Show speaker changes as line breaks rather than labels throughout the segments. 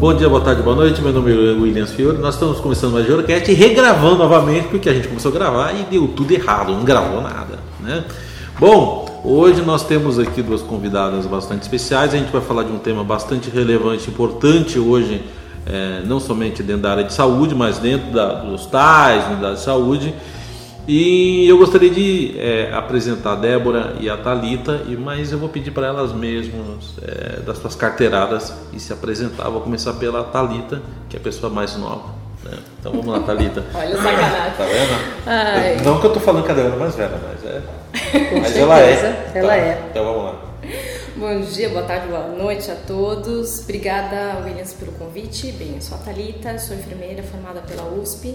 Bom dia, boa tarde, boa noite. Meu nome é Williams Fiore. Nós estamos começando mais Jorocast e regravando novamente porque a gente começou a gravar e deu tudo errado, não gravou nada, né? Bom, hoje nós temos aqui duas convidadas bastante especiais. A gente vai falar de um tema bastante relevante, importante hoje, é, não somente dentro da área de saúde, mas dentro da, dos tais, da saúde e eu gostaria de é, apresentar a Débora e a Talita, mas eu vou pedir para elas mesmas é, das suas carteiradas e se apresentar. Vou começar pela Talita, que é a pessoa mais nova. Né? Então vamos lá, Talita.
Olha o sacanagem.
Tá vendo? Ai. Não que eu estou falando que a Débora é mais velha, mas é. Com mas certeza, ela é.
Ela tá, é.
Então vamos lá.
Bom dia, boa tarde, boa noite a todos. Obrigada, Williams, pelo convite. Bem, eu sou a Thalita, sou enfermeira formada pela USP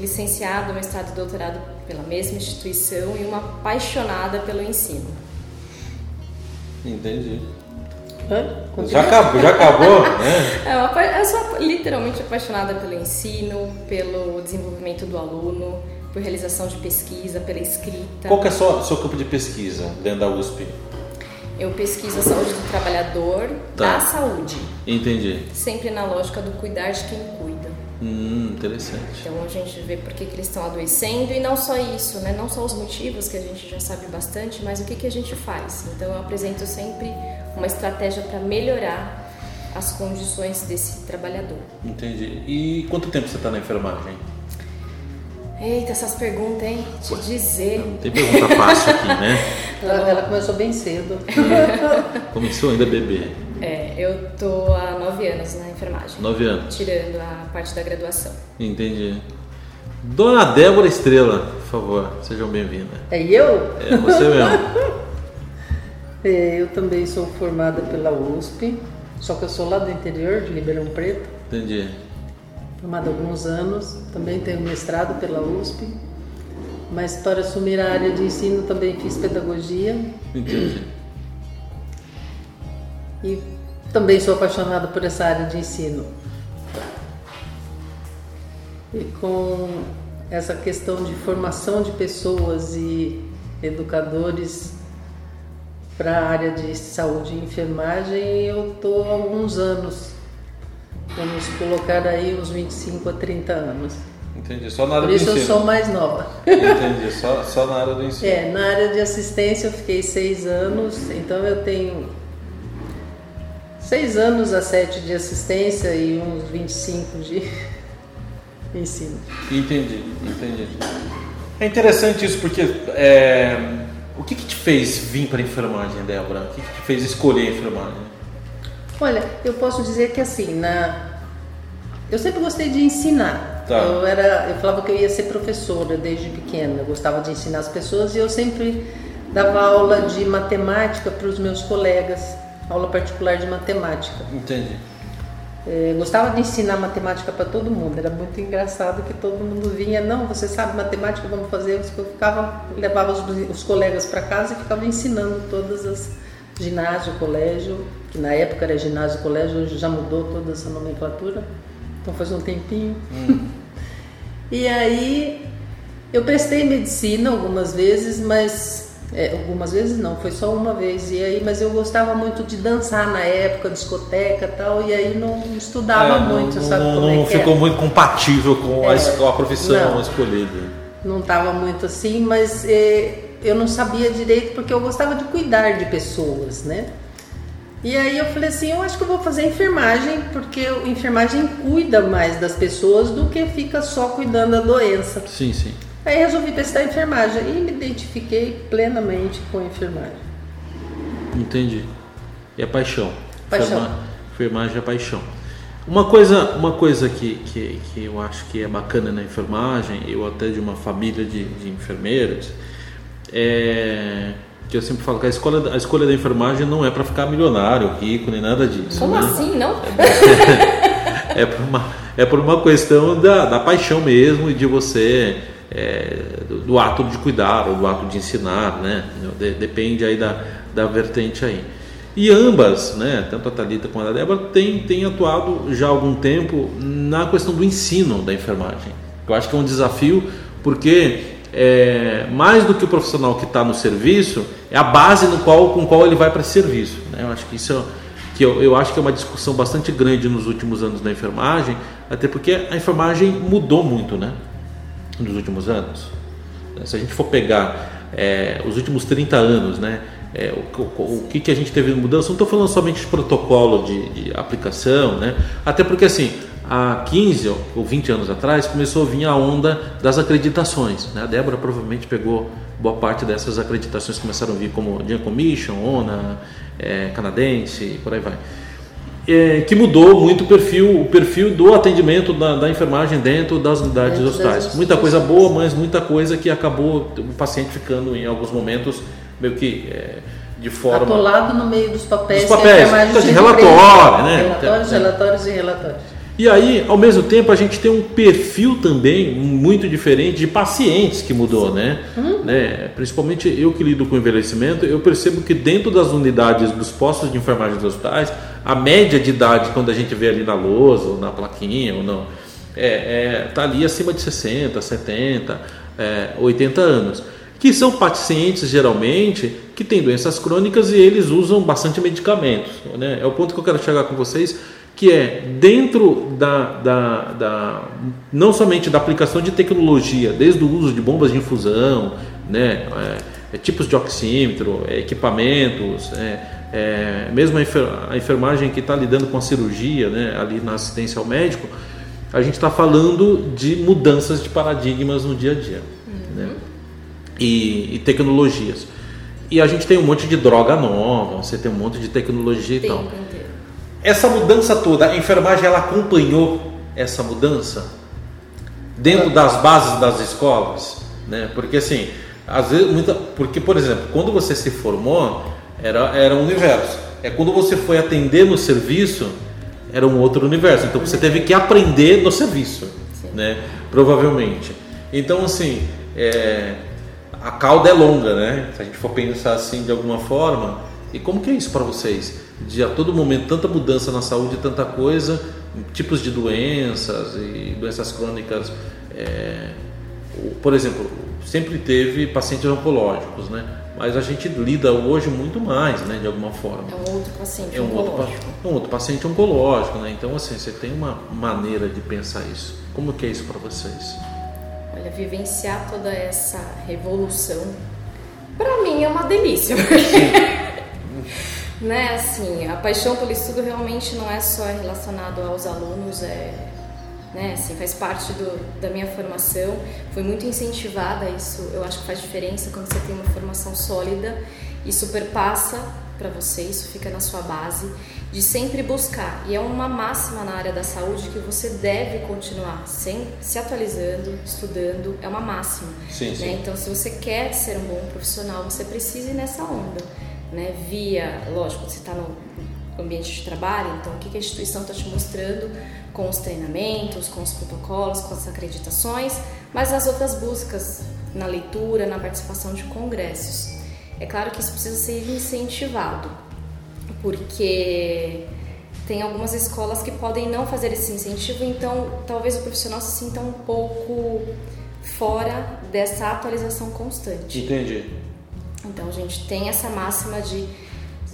licenciado, mestrado e doutorado pela mesma instituição e uma apaixonada pelo ensino.
Entendi. Já acabou, já acabou?
É, eu sou literalmente apaixonada pelo ensino, pelo desenvolvimento do aluno, por realização de pesquisa, pela escrita.
Qual que é o seu, seu campo de pesquisa dentro da USP?
Eu pesquiso a saúde do trabalhador, tá. da saúde.
Entendi.
Sempre na lógica do cuidar de quem cuida.
Hum, interessante.
Então a gente vê por que, que eles estão adoecendo e não só isso, né? Não só os motivos que a gente já sabe bastante, mas o que, que a gente faz. Então eu apresento sempre uma estratégia para melhorar as condições desse trabalhador.
Entendi. E quanto tempo você está na enfermagem?
Eita, essas perguntas, hein? Te dizer.
Não tem pergunta fácil aqui, né?
ela, ela começou bem cedo.
Começou ainda bebê.
É, eu tô há nove anos na enfermagem.
Nove anos.
Tirando a parte da graduação.
Entendi. Dona Débora Estrela, por favor, sejam bem-vindas.
É eu?
É você mesmo.
é, eu também sou formada pela USP, só que eu sou lá do interior, de Ribeirão Preto.
Entendi.
Formada há alguns anos, também tenho mestrado pela USP. Mas para assumir a área de ensino também fiz pedagogia.
Entendi.
E também sou apaixonada por essa área de ensino. E com essa questão de formação de pessoas e educadores para a área de saúde e enfermagem, eu estou há alguns anos. Vamos colocar aí uns 25 a 30 anos.
Entendi, só na área
Por isso
do
ensino. eu sou mais nova.
Entendi, só, só na área do ensino.
É, na área de assistência eu fiquei seis anos, então eu tenho seis anos a sete de assistência e uns 25 de ensino.
Entendi, entendi. É interessante isso porque é, o que, que te fez vir para a enfermagem, Débora? O que, que te fez escolher a enfermagem?
Olha, eu posso dizer que assim, na... eu sempre gostei de ensinar. Tá. Eu, era, eu falava que eu ia ser professora desde pequena, eu gostava de ensinar as pessoas e eu sempre dava aula de matemática para os meus colegas aula particular de matemática.
Entendi.
É, gostava de ensinar matemática para todo mundo. Era muito engraçado que todo mundo vinha, não, você sabe matemática, vamos fazer. Eu ficava, levava os, os colegas para casa e ficava ensinando todas as ginásio, colégio, que na época era ginásio, colégio, hoje já mudou toda essa nomenclatura. Então faz um tempinho. Hum. e aí eu prestei medicina algumas vezes, mas é, algumas vezes não, foi só uma vez. E aí, mas eu gostava muito de dançar na época, discoteca e tal, e aí não estudava é, muito,
não,
sabe?
Não,
como
não
é
ficou
é?
muito compatível com a, é. a profissão não, escolhida.
Não estava muito assim, mas é, eu não sabia direito porque eu gostava de cuidar de pessoas, né? E aí eu falei assim, eu acho que eu vou fazer enfermagem, porque a enfermagem cuida mais das pessoas do que fica só cuidando da doença.
Sim, sim.
Aí resolvi prestar enfermagem e me identifiquei plenamente com a enfermagem.
Entendi. É paixão.
Paixão.
Enfermagem é paixão. Uma coisa, uma coisa que, que, que eu acho que é bacana na enfermagem, eu até de uma família de, de enfermeiros, é que eu sempre falo que a escolha, a escolha da enfermagem não é para ficar milionário, rico, nem nada disso.
Como
né?
assim, não?
É, é, por uma, é por uma questão da, da paixão mesmo e de você é, do, do, ato de cuidar ou do ato de ensinar, né? De, depende aí da, da vertente aí. E ambas, né, tanto a Thalita quanto a Débora, têm, atuado já há algum tempo na questão do ensino da enfermagem. Eu acho que é um desafio porque é, mais do que o profissional que está no serviço, é a base no qual, com qual ele vai para esse serviço. Né? Eu acho que isso, que eu, eu acho que é uma discussão bastante grande nos últimos anos da enfermagem, até porque a enfermagem mudou muito, né? Nos últimos anos. Se a gente for pegar é, os últimos 30 anos, né? É, o, o, o, que, que a gente teve de mudança? Não estou falando somente de protocolo de, de, aplicação, né? Até porque assim, há 15 ou 20 anos atrás começou a vir a onda das acreditações. Né? A Débora provavelmente pegou boa parte dessas acreditações que começaram a vir como Dean Commission, ONA, é, canadense e por aí vai. É, que mudou muito o perfil, o perfil do atendimento da, da enfermagem dentro das unidades dentro hospitais. Muita coisa boa, mas muita coisa que acabou o paciente ficando em alguns momentos meio que é, de forma.
Atolado no meio dos papéis.
Dos papéis, então, de relatório, né?
Relatórios, relatórios e relatórios.
E aí, ao mesmo tempo, a gente tem um perfil também muito diferente de pacientes que mudou, né? Hum. né? Principalmente eu que lido com envelhecimento, eu percebo que dentro das unidades dos postos de enfermagem dos hospitais, a média de idade, quando a gente vê ali na lousa, ou na plaquinha, ou não, é, é, tá ali acima de 60, 70, é, 80 anos. Que são pacientes, geralmente, que têm doenças crônicas e eles usam bastante medicamentos. Né? É o ponto que eu quero chegar com vocês que é dentro da, da, da, não somente da aplicação de tecnologia, desde o uso de bombas de infusão, né, é, é, tipos de oxímetro, é, equipamentos, é, mesmo a, enfermagem que está lidando com a cirurgia, né, ali na assistência ao médico, a gente está falando de mudanças de paradigmas no dia a dia uhum. né, e, e, tecnologias. E a gente tem um monte de droga nova, você tem um monte de tecnologia e tal. Essa mudança toda, a enfermagem ela acompanhou essa mudança dentro das bases das escolas, né? Porque assim, às vezes muita, porque por exemplo, quando você se formou, era era um universo. É quando você foi atender no serviço, era um outro universo. Então você teve que aprender no serviço, Sim. né? Provavelmente. Então assim, é, a cauda é longa, né? Se a gente for pensar assim de alguma forma, e como que é isso para vocês? de a todo momento tanta mudança na saúde, tanta coisa, tipos de doenças e doenças crônicas. É, por exemplo, sempre teve pacientes oncológicos, né? Mas a gente lida hoje muito mais, né? De alguma forma.
É um outro paciente
é um oncológico. Outro, é um outro paciente oncológico, né? Então, assim, você tem uma maneira de pensar isso. Como que é isso para vocês?
Olha, vivenciar toda essa revolução, para mim é uma delícia. Né, assim, a paixão pelo estudo realmente não é só relacionado aos alunos, é, né, assim, faz parte do, da minha formação, foi muito incentivada isso, eu acho que faz diferença quando você tem uma formação sólida, isso perpassa para você, isso fica na sua base, de sempre buscar, e é uma máxima na área da saúde que você deve continuar sem, se atualizando, estudando, é uma máxima.
Sim,
né?
sim.
Então, se você quer ser um bom profissional, você precisa ir nessa onda né, via, lógico, você está no ambiente de trabalho, então o que a instituição está te mostrando com os treinamentos, com os protocolos, com as acreditações, mas as outras buscas na leitura, na participação de congressos. É claro que isso precisa ser incentivado, porque tem algumas escolas que podem não fazer esse incentivo, então talvez o profissional se sinta um pouco fora dessa atualização constante.
Entendi.
Então a gente tem essa máxima de,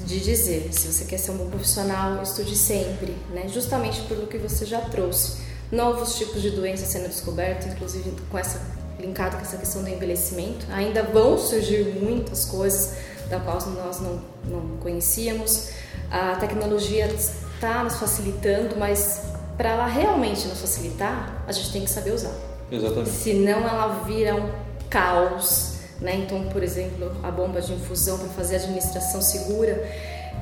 de dizer, se você quer ser um bom profissional, estude sempre, né? Justamente pelo que você já trouxe. Novos tipos de doenças sendo descobertos, inclusive com essa linkado com essa questão do envelhecimento. Ainda vão surgir muitas coisas da qual nós não, não conhecíamos. A tecnologia está nos facilitando, mas para ela realmente nos facilitar, a gente tem que saber usar.
Exatamente.
Senão ela vira um caos né? Então, por exemplo, a bomba de infusão para fazer administração segura,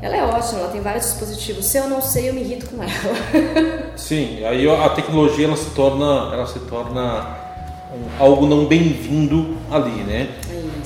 ela é ótima, ela tem vários dispositivos. Se eu não sei, eu me irrito com ela.
Sim, aí a tecnologia ela se torna, ela se torna algo não bem-vindo ali, né?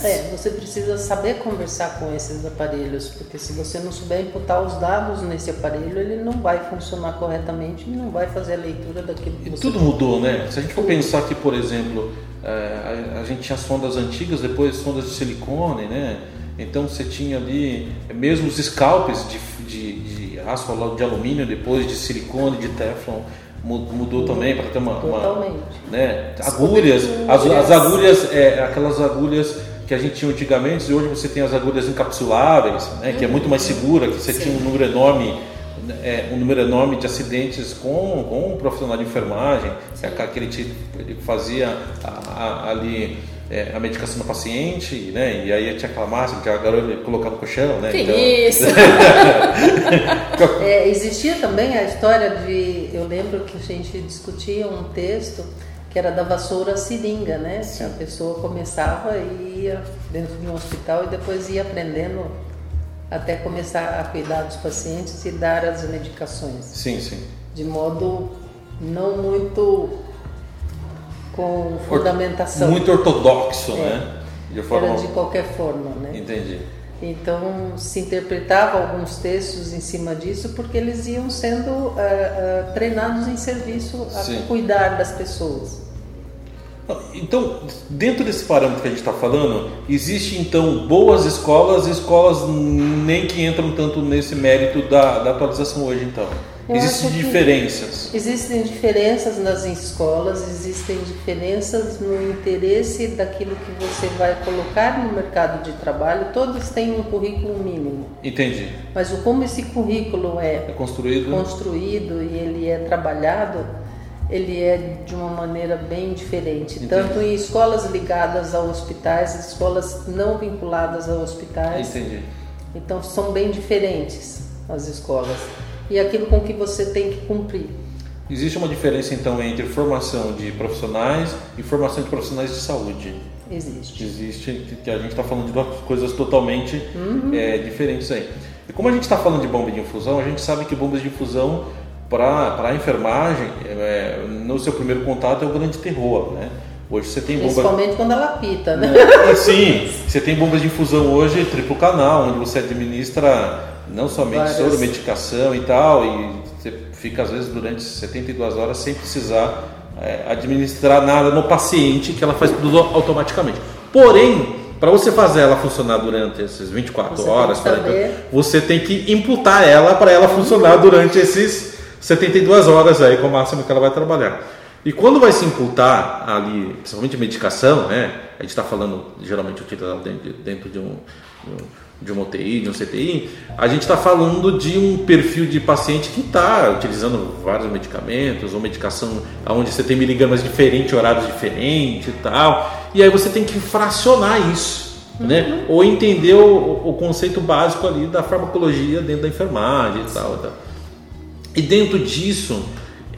É, você precisa saber conversar com esses aparelhos, porque se você não souber imputar os dados nesse aparelho, ele não vai funcionar corretamente e não vai fazer a leitura daquilo que
e
você
tudo mudou, né? Se a gente for pensar que, por exemplo, é, a, gente tinha sondas antigas, depois sondas de silicone, né? Então você tinha ali mesmo os scalpes de, de, de aço de alumínio, depois de silicone, de teflon mudou também para ter uma,
Totalmente.
uma né? agulhas, as, as agulhas, é, aquelas agulhas que a gente tinha antigamente e hoje você tem as agulhas encapsuláveis, né? Que é muito mais segura, que você Sim. tinha um número enorme é, um número enorme de acidentes com, com um profissional de enfermagem, é aquele tipo, ele fazia a, a, ali é, a medicação do paciente, né? E aí tinha aquela máxima que a garota colocava no chão, né?
Que então... isso!
é, existia também a história de, eu lembro que a gente discutia um texto que era da vassoura seringa, né? Que a pessoa começava e ia dentro de um hospital e depois ia aprendendo até começar a cuidar dos pacientes e dar as medicações.
Sim, sim.
De modo não muito com fundamentação.
Muito ortodoxo, é. né?
De forma... Era de qualquer forma, né?
Entendi.
Então se interpretava alguns textos em cima disso porque eles iam sendo uh, uh, treinados em serviço a Sim. cuidar das pessoas.
Então, dentro desse parâmetro que a gente está falando, existe então boas escolas e escolas nem que entram tanto nesse mérito da, da atualização hoje, então. Eu existem diferenças.
Existem diferenças nas escolas, existem diferenças no interesse daquilo que você vai colocar no mercado de trabalho. Todos têm um currículo mínimo.
Entendi.
Mas o como esse currículo é,
é construído,
construído e ele é trabalhado ele é de uma maneira bem diferente, Entendi. tanto em escolas ligadas a hospitais, escolas não vinculadas a hospitais.
Entendi.
Então são bem diferentes as escolas e aquilo com que você tem que cumprir.
Existe uma diferença então entre formação de profissionais e formação de profissionais de saúde?
Existe.
Existe, que a gente está falando de duas coisas totalmente uhum. é, diferentes aí. E como a gente está falando de bomba de infusão, a gente sabe que bombas de infusão para a enfermagem, é, no seu primeiro contato é o grande terror, né? Hoje você tem bombas...
Principalmente quando ela pita, né?
É, sim, você tem bombas de infusão hoje triplo canal, onde você administra não somente Várias... soro, medicação e tal, e você fica às vezes durante 72 horas sem precisar é, administrar nada no paciente, que ela faz tudo automaticamente. Porém, para você fazer ela funcionar durante essas 24 você horas, você tem que imputar ela para ela funcionar durante esses 72 horas aí com o máximo que ela vai trabalhar. E quando vai se imputar ali, principalmente medicação, né? A gente está falando geralmente utilizado dentro, dentro de um, de uma UTI, de um CTI, a gente está falando de um perfil de paciente que está utilizando vários medicamentos ou medicação onde você tem miligramas diferentes, horários diferentes e tal. E aí você tem que fracionar isso. Né? Uhum. Ou entender o, o, conceito básico ali da farmacologia dentro da enfermagem e tal. E tal. E dentro disso,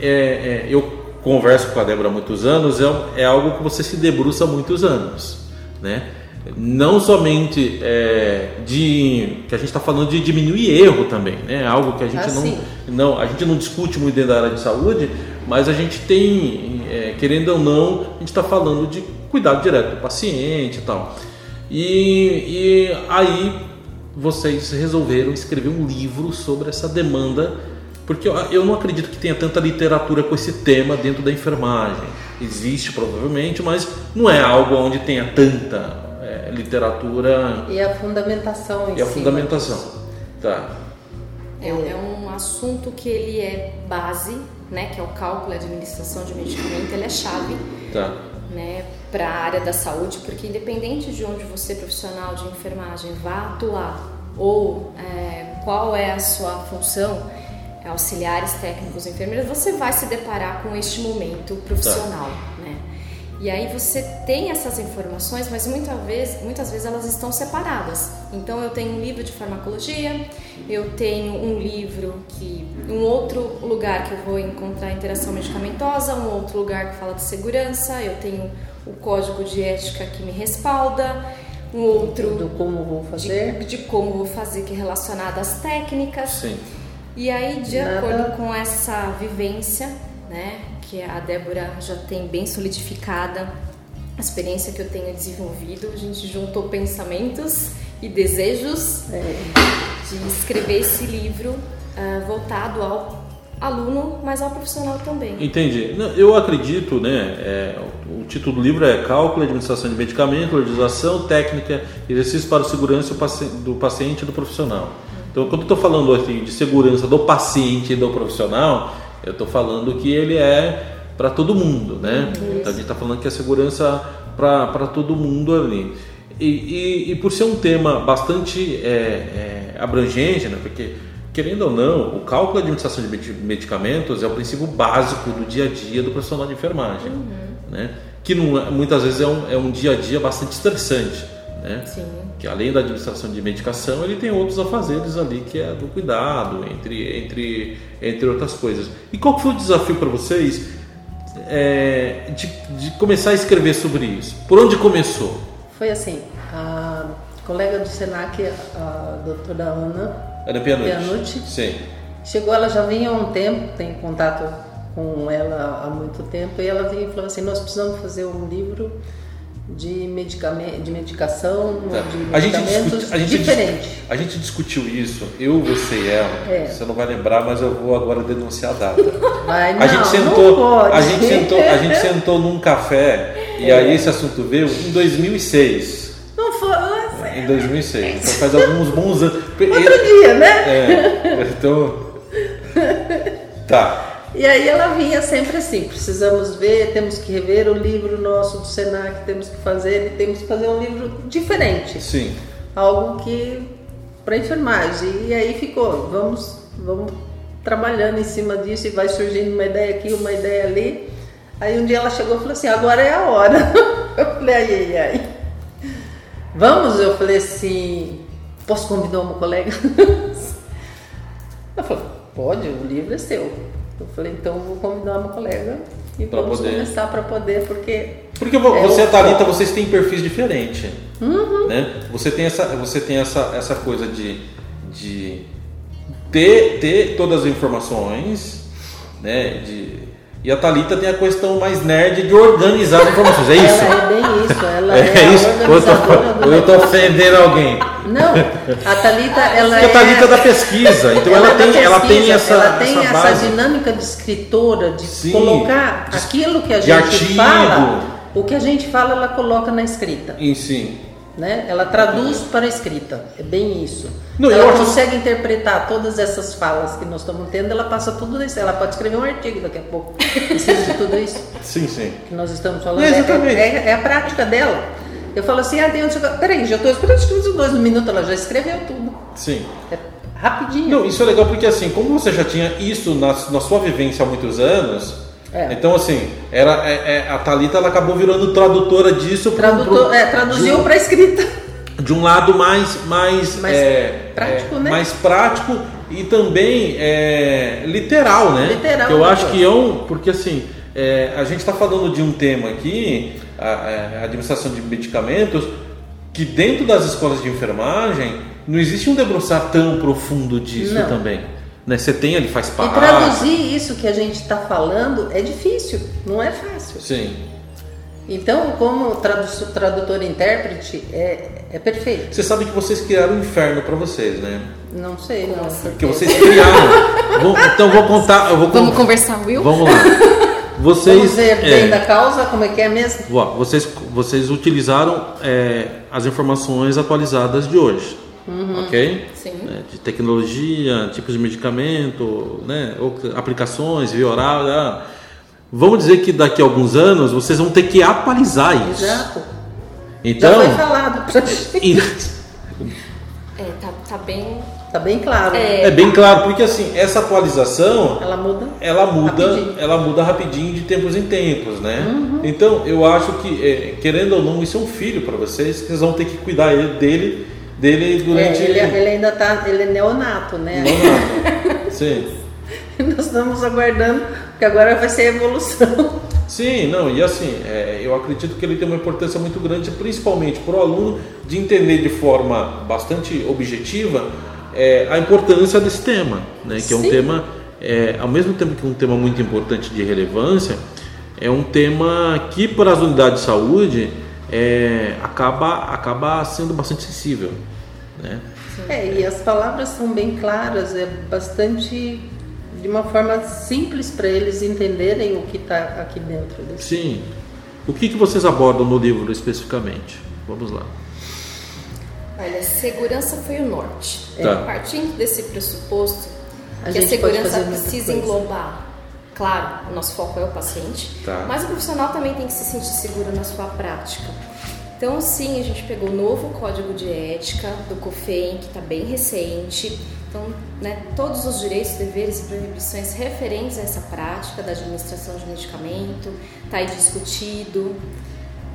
é, é, eu converso com a Débora há muitos anos, é, é, algo que você se debruça há muitos anos, né? Não somente é, de que a gente está falando de diminuir erro também, né? Algo que a gente ah, não, não a gente não discute muito dentro da área de saúde, mas a gente tem, é, querendo ou não, a gente está falando de cuidado direto do paciente e tal. E, e aí vocês resolveram escrever um livro sobre essa demanda porque eu não acredito que tenha tanta literatura com esse tema dentro da enfermagem. Existe provavelmente, mas não é algo onde tenha tanta é, literatura.
E a fundamentação em
E a fundamentação. Tá.
É, é, um assunto que ele é base, né, que é o cálculo e administração de medicamento, ele é chave.
Tá.
Né, para a área da saúde, porque independente de onde você, profissional de enfermagem, vá atuar ou é, qual é a sua função, auxiliares técnicos, enfermeiras, você vai se deparar com este momento profissional, tá. né? E aí você tem essas informações, mas muitas vezes, muitas vezes elas estão separadas. Então eu tenho um livro de farmacologia, eu tenho um livro que um outro lugar que eu vou encontrar interação medicamentosa, um outro lugar que fala de segurança, eu tenho o código de ética que me respalda, um outro
do como vou fazer,
de, de como vou fazer que é relacionado às técnicas.
Sim.
E aí, de Nada. acordo com essa vivência, né, que a Débora já tem bem solidificada, a experiência que eu tenho desenvolvido, a gente juntou pensamentos e desejos é. de escrever esse livro uh, voltado ao aluno, mas ao profissional também.
Entendi. Eu acredito, né? É, o título do livro é Cálculo, Administração de Medicamento, Legislação, Técnica, Exercício para a Segurança do Paciente e do Profissional. Então, quando eu estou falando assim, de segurança do paciente e do profissional, eu estou falando que ele é para todo mundo, né? Então, a gente está falando que é segurança para todo mundo ali. E, e, e, por ser um tema bastante é, é, abrangente, né? Porque querendo ou não, o cálculo de administração de medicamentos é o princípio básico do dia a dia do profissional de enfermagem, uhum. né? que não, é, muitas vezes é um, é um dia a dia bastante estressante. Né?
Sim.
Que além da administração de medicação, ele tem outros afazeres ali que é do cuidado, entre, entre, entre outras coisas. E qual foi o desafio para vocês é, de, de começar a escrever sobre isso? Por onde começou?
Foi assim, a colega do Senac, a doutora Ana
Ana Pianucci.
Pianucci
Sim.
Chegou, ela já vinha há um tempo, tem contato com ela há muito tempo, e ela vinha e falou assim, nós precisamos fazer um livro de, medicamento, de medicação, tá. de
a medicamentos gente discute, a gente diferente. a gente discutiu isso, eu, você e ela. É. Você não vai lembrar, mas eu vou agora denunciar a data.
Vai,
não, a gente sentou, a gente sentou, a gente sentou num café e é. aí esse assunto veio em 2006.
Não foi?
Em 2006. Então faz alguns bons anos.
Outro dia, né?
É. Então. Tá.
E aí ela vinha sempre assim, precisamos ver, temos que rever o livro nosso do Senac, temos que fazer, temos que fazer um livro diferente.
Sim.
Algo que para enfermagem. E aí ficou, vamos, vamos trabalhando em cima disso e vai surgindo uma ideia aqui, uma ideia ali. Aí um dia ela chegou e falou assim, agora é a hora. Eu falei, ai, ai, ai. Vamos? Eu falei assim, posso convidar uma colega? Ela falou, pode, o livro é seu. Eu falei, então vou convidar uma colega e pra vamos poder. começar para poder, porque.
Porque é você e a Thalita, vocês têm perfis diferentes. Uhum. Né? Você tem, essa, você tem essa, essa coisa de, de ter, ter todas as informações, né? De, e a Thalita tem a questão mais nerd de organizar as informações. É isso?
Ela é bem isso. Ela é, é
isso? Ou eu estou ofendendo alguém?
Não, a Thalita, ela
Porque
é...
a Thalita é da pesquisa, então ela, ela tem, pesquisa, ela tem essa
Ela tem
essa,
essa dinâmica de escritora, de Sim, colocar aquilo que a gente
artigo.
fala, o que a gente fala, ela coloca na escrita.
E sim.
Né? Ela traduz para a escrita, é bem isso. Não, ela consegue acho... interpretar todas essas falas que nós estamos tendo, ela passa tudo isso. Ela pode escrever um artigo daqui a pouco, cima de tudo isso.
Sim, sim.
Que nós estamos falando. É, é, é, a prática dela. Eu falo assim, ah, chegar. Peraí, já estou esperando os dois minutos, ela já escreveu tudo.
Sim.
É rapidinho.
Não, isso é legal porque assim, como você já tinha isso na, na sua vivência há muitos anos, é. Então, assim, era, é, é, a Thalita ela acabou virando tradutora disso.
Tradutor, pro, é, traduziu para escrita.
De um lado mais, mais,
mais é, prático,
é,
né?
Mais prático e também é, literal, né?
Literal.
eu acho que é um. Porque assim, a gente está falando de um tema aqui, a, a administração de medicamentos, que dentro das escolas de enfermagem não existe um debruçar tão profundo disso não. também. Né? Você tem ali, faz parte.
E traduzir isso que a gente está falando é difícil, não é fácil.
Sim.
Então, como tradutor, tradutor e intérprete, é, é perfeito.
Você sabe que vocês criaram um inferno para vocês, né?
Não sei, não.
Porque vocês criaram. vou, então, vou contar. Eu vou
Vamos conversar, Will?
Vamos lá. Vocês,
Vamos ver bem é, da causa, como é que é mesmo?
Vocês, vocês utilizaram é, as informações atualizadas de hoje
uhum.
ok?
Sim.
Né, de tecnologia, tipos de medicamento, né? aplicações, via oral. Ah. Vamos dizer que daqui a alguns anos vocês vão ter que atualizar isso.
Exato.
Então,
Já foi falado pra gente.
É, tá, tá bem
Tá bem claro.
É, é, bem claro, porque assim, essa atualização,
ela muda,
ela muda, rapidinho. ela muda rapidinho de tempos em tempos, né?
Uhum.
Então, eu acho que é, querendo ou não, isso é um filho para vocês, que vocês vão ter que cuidar dele dele durante.
É, ele, ele, ainda tá, ele é neonato, né?
Neonato. Sim.
Nós estamos aguardando, porque agora vai ser a evolução.
Sim, não, e assim, é, eu acredito que ele tem uma importância muito grande, principalmente para o aluno, de entender de forma bastante objetiva é, a importância desse tema, né? Que Sim. é um tema, é, ao mesmo tempo que um tema muito importante de relevância, é um tema que para as unidades de saúde é, acaba, acaba sendo bastante sensível. Né?
É, e as palavras são bem claras, é bastante de uma forma simples para eles entenderem o que está aqui dentro.
Desse. Sim. O que, que vocês abordam no livro especificamente? Vamos lá.
Olha, segurança foi o norte.
Tá.
Partindo desse pressuposto a que a segurança precisa englobar Claro, o nosso foco é o paciente,
tá.
mas o profissional também tem que se sentir seguro na sua prática. Então, sim, a gente pegou o novo código de ética do COFEM, que está bem recente. Então, né, todos os direitos, deveres e proibições referentes a essa prática da administração de medicamento está aí discutido.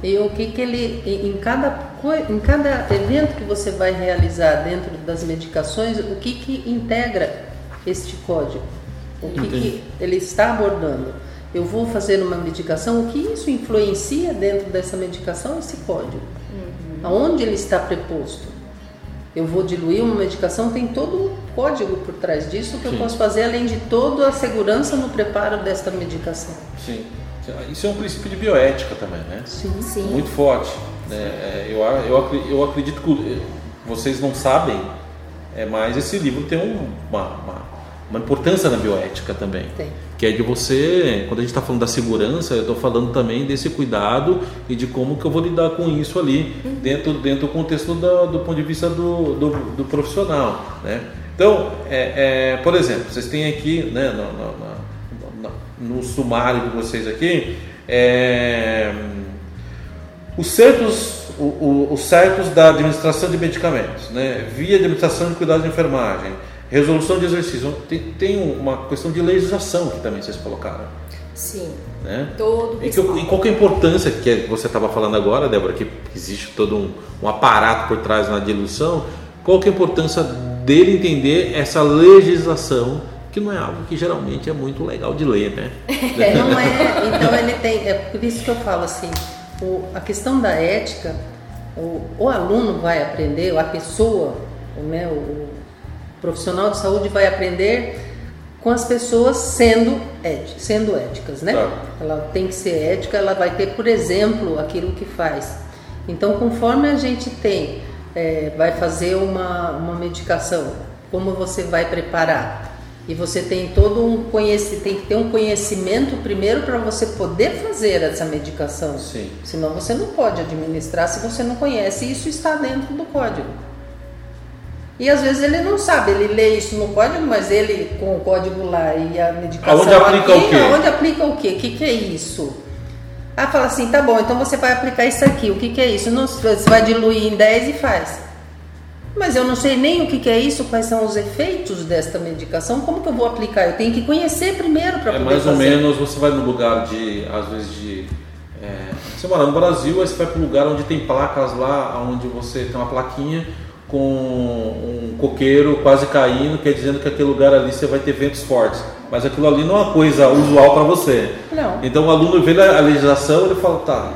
E o que, que ele, em cada, em cada evento que você vai realizar dentro das medicações, o que, que integra este código? O que, que ele está abordando? Eu vou fazer uma medicação, o que isso influencia dentro dessa medicação, esse código? Uhum. Aonde ele está preposto? Eu vou diluir uma medicação, tem todo um código por trás disso que Sim. eu posso fazer, além de toda a segurança no preparo desta medicação.
Sim. Isso é um princípio de bioética também, né?
Sim. Sim.
Muito forte. Né? É, eu, eu, eu acredito que vocês não sabem, é, mas esse livro tem uma, uma, uma importância na bioética também.
Tem.
Que é de você, quando a gente está falando da segurança, eu estou falando também desse cuidado e de como que eu vou lidar com isso ali uhum. dentro, dentro do contexto do, do ponto de vista do, do, do profissional. Né? Então, é, é, por exemplo, vocês têm aqui né, no, no, no, no sumário de vocês aqui é, os certos o, o, os certos da administração de medicamentos, né? via administração de cuidados de enfermagem, resolução de exercício. Tem, tem uma questão de legislação que também vocês colocaram.
Sim.
Né?
Todo
e, que, e qual que é a importância que você estava falando agora, Débora, que existe todo um, um aparato por trás na diluição, qual que é a importância dele entender essa legislação que não é algo que geralmente é muito legal de ler, né?
É, não é. Então ele tem, é por isso que eu falo assim, o, a questão da ética, o, o aluno vai aprender, a pessoa, né, o, profissional de saúde vai aprender com as pessoas sendo, éticas, sendo éticas, né? Tá. Ela tem que ser ética, ela vai ter, por exemplo, aquilo que faz. Então, conforme a gente tem, é, vai fazer uma, uma medicação, como você vai preparar? E você tem todo um conhecimento, tem que ter um conhecimento primeiro para você poder fazer essa medicação.
Sim.
Senão você não pode administrar se você não conhece. Isso está dentro do código. E às vezes ele não sabe, ele lê isso no código, mas ele com o código lá e a medicação
Aonde aplica
aqui,
o quê?
Aonde aplica o quê? O que, que é isso? Ah, fala assim, tá bom, então você vai aplicar isso aqui. O que, que é isso? Não, você vai diluir em 10 e faz. Mas eu não sei nem o que, que é isso, quais são os efeitos desta medicação, como que eu vou aplicar? Eu tenho que conhecer primeiro para
é
poder
mais
fazer.
ou menos, você vai no lugar de, às vezes, de... É, você mora no Brasil, aí você vai para um lugar onde tem placas lá, onde você tem uma plaquinha com um coqueiro quase caindo, quer dizendo que aquele lugar ali você vai ter ventos fortes. Mas aquilo ali não é uma coisa usual para você.
Não.
Então o aluno vê a legislação ele fala, tá.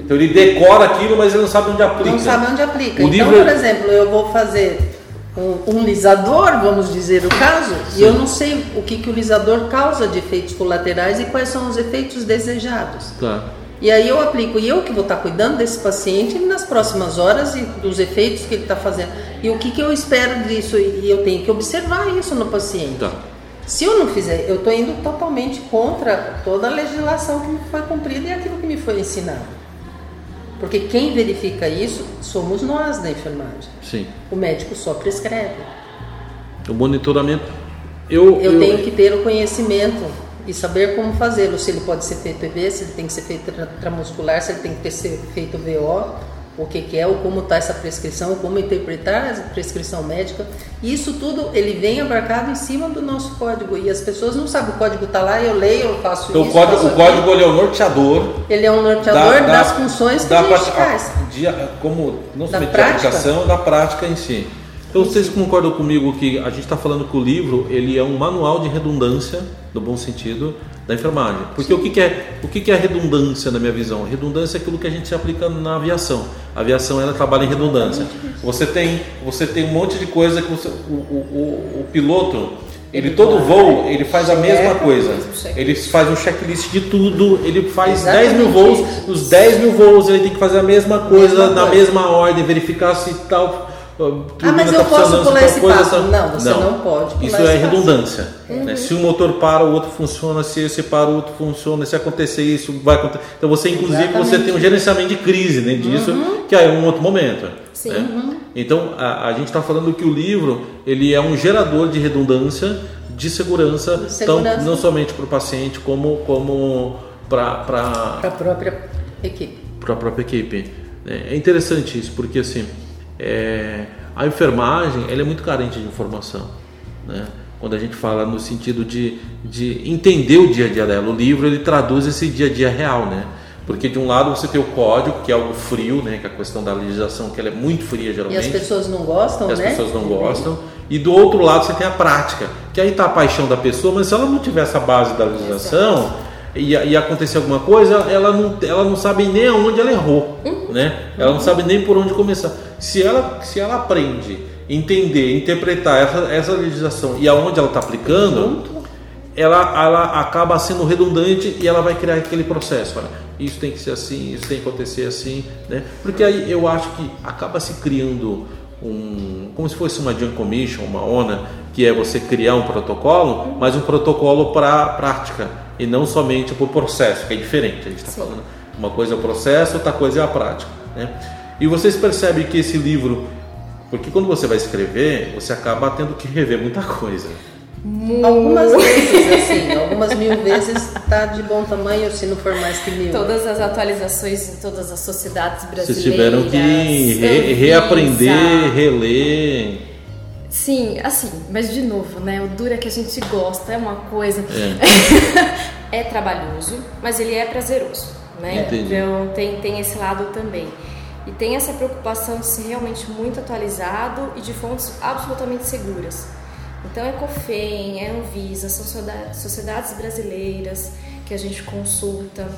Então ele decora aquilo, mas ele não sabe onde aplica.
Não sabe onde aplica.
O
então,
livro...
por exemplo, eu vou fazer um, um lisador, vamos dizer o caso, Sim. e eu não sei o que, que o lisador causa de efeitos colaterais e quais são os efeitos desejados.
Tá.
E aí eu aplico, e eu que vou estar cuidando desse paciente nas próximas horas e dos efeitos que ele está fazendo. E o que, que eu espero disso? E eu tenho que observar isso no paciente.
Tá.
Se eu não fizer, eu estou indo totalmente contra toda a legislação que me foi cumprida e aquilo que me foi ensinado. Porque quem verifica isso somos nós da enfermagem.
Sim.
O médico só prescreve.
O monitoramento. Eu,
eu, eu tenho que ter o conhecimento e saber como fazê-lo. Se ele pode ser feito EV, se ele tem que ser feito intramuscular, se ele tem que ser feito VO, o que, que é, ou como está essa prescrição, como interpretar a prescrição médica. Isso tudo ele vem abarcado em cima do nosso código e as pessoas não sabem o código está lá, eu leio, eu faço
então,
isso.
O código, o código ele é o norteador.
Ele é um norteador da, das da, funções que da, a gente faz.
De, como não somente da aplicação, da prática em si. Então vocês concordam comigo que a gente está falando que o livro ele é um manual de redundância, no bom sentido, da enfermagem. Porque o que, que, é o que, que é redundância na minha visão? Redundância é aquilo que a gente aplica na aviação. A aviação ela trabalha em redundância. Você tem, você tem um monte de coisa que você, o, o, o piloto ele todo voo ele faz a mesma coisa. Ele faz um checklist de tudo. Ele faz Exatamente 10 mil voos. Os 10 mil voos ele tem que fazer a mesma coisa mesma na coisa. mesma ordem, verificar se tal
ah, mas eu tá posso pular esse coisa, passo. Não, você não, não pode
Isso é redundância. Uhum. Né? Se um motor para, o outro funciona. Se esse para, o outro funciona. Se acontecer isso, vai acontecer. Então você, inclusive, Exatamente. você tem um gerenciamento de crise dentro disso, uhum. que é um outro momento.
Sim. Né? Uhum.
Então a, a gente está falando que o livro ele é um gerador de redundância, de segurança, de segurança. Tão, não somente para o paciente, como, como para
a própria equipe.
Para a própria equipe. É interessante isso, porque assim, é, a enfermagem ela é muito carente de informação. Né? Quando a gente fala no sentido de, de entender o dia a dia dela, o livro ele traduz esse dia a dia real, né? Porque de um lado você tem o código, que é algo frio, né? Que é a questão da legislação, que ela é muito fria geralmente.
E as pessoas não gostam,
e as
né?
As pessoas não gostam. E do outro lado você tem a prática, que aí está a paixão da pessoa, mas se ela não tiver essa base da legislação e, e acontecer alguma coisa, ela não, ela não sabe nem aonde ela errou, uhum. né? Ela não sabe nem por onde começar. Se ela, se ela aprende, entender, interpretar essa, essa legislação e aonde ela está aplicando, ela, ela acaba sendo redundante e ela vai criar aquele processo. Olha, isso tem que ser assim, isso tem que acontecer assim, né? Porque aí eu acho que acaba se criando um, como se fosse uma Joint Commission, uma ONA, que é você criar um protocolo, mas um protocolo para a prática e não somente para o processo, que é diferente. A gente está falando uma coisa é o processo, outra coisa é a prática. Né? E vocês percebem que esse livro, porque quando você vai escrever, você acaba tendo que rever muita coisa.
Algumas vezes, assim, algumas mil vezes está de bom tamanho, se não for mais que mil.
Todas as atualizações em todas as sociedades brasileiras.
Vocês tiveram que re, reaprender, reler.
Sim, assim, mas de novo, né? O duro é que a gente gosta, é uma coisa. É, é trabalhoso, mas ele é prazeroso, né? Entendi. Então tem, tem esse lado também. E tem essa preocupação de ser realmente muito atualizado e de fontes absolutamente seguras. Então é COFEM, é Anvisa, são sociedades brasileiras que a gente consulta.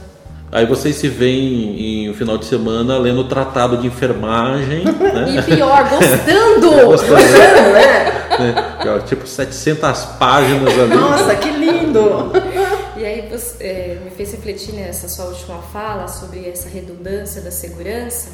Aí vocês se veem em um final de semana lendo o tratado de enfermagem. Né?
E pior, gostando!
gostando, né? é, tipo 700 páginas ali.
Nossa, que lindo!
E aí você, é, me fez refletir nessa sua última fala sobre essa redundância da segurança.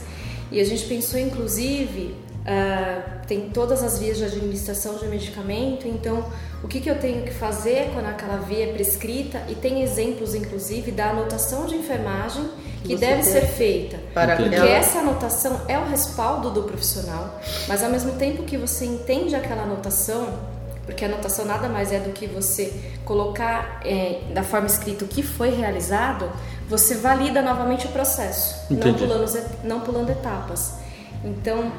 E a gente pensou, inclusive, Uh, tem todas as vias de administração de medicamento, então o que, que eu tenho que fazer quando aquela via é prescrita e tem exemplos inclusive da anotação de enfermagem que deve ser feita. Para porque aquela... essa anotação é o respaldo do profissional, mas ao mesmo tempo que você entende aquela anotação, porque a anotação nada mais é do que você colocar é, da forma escrita o que foi realizado, você valida novamente o processo, não pulando, não pulando etapas. Então,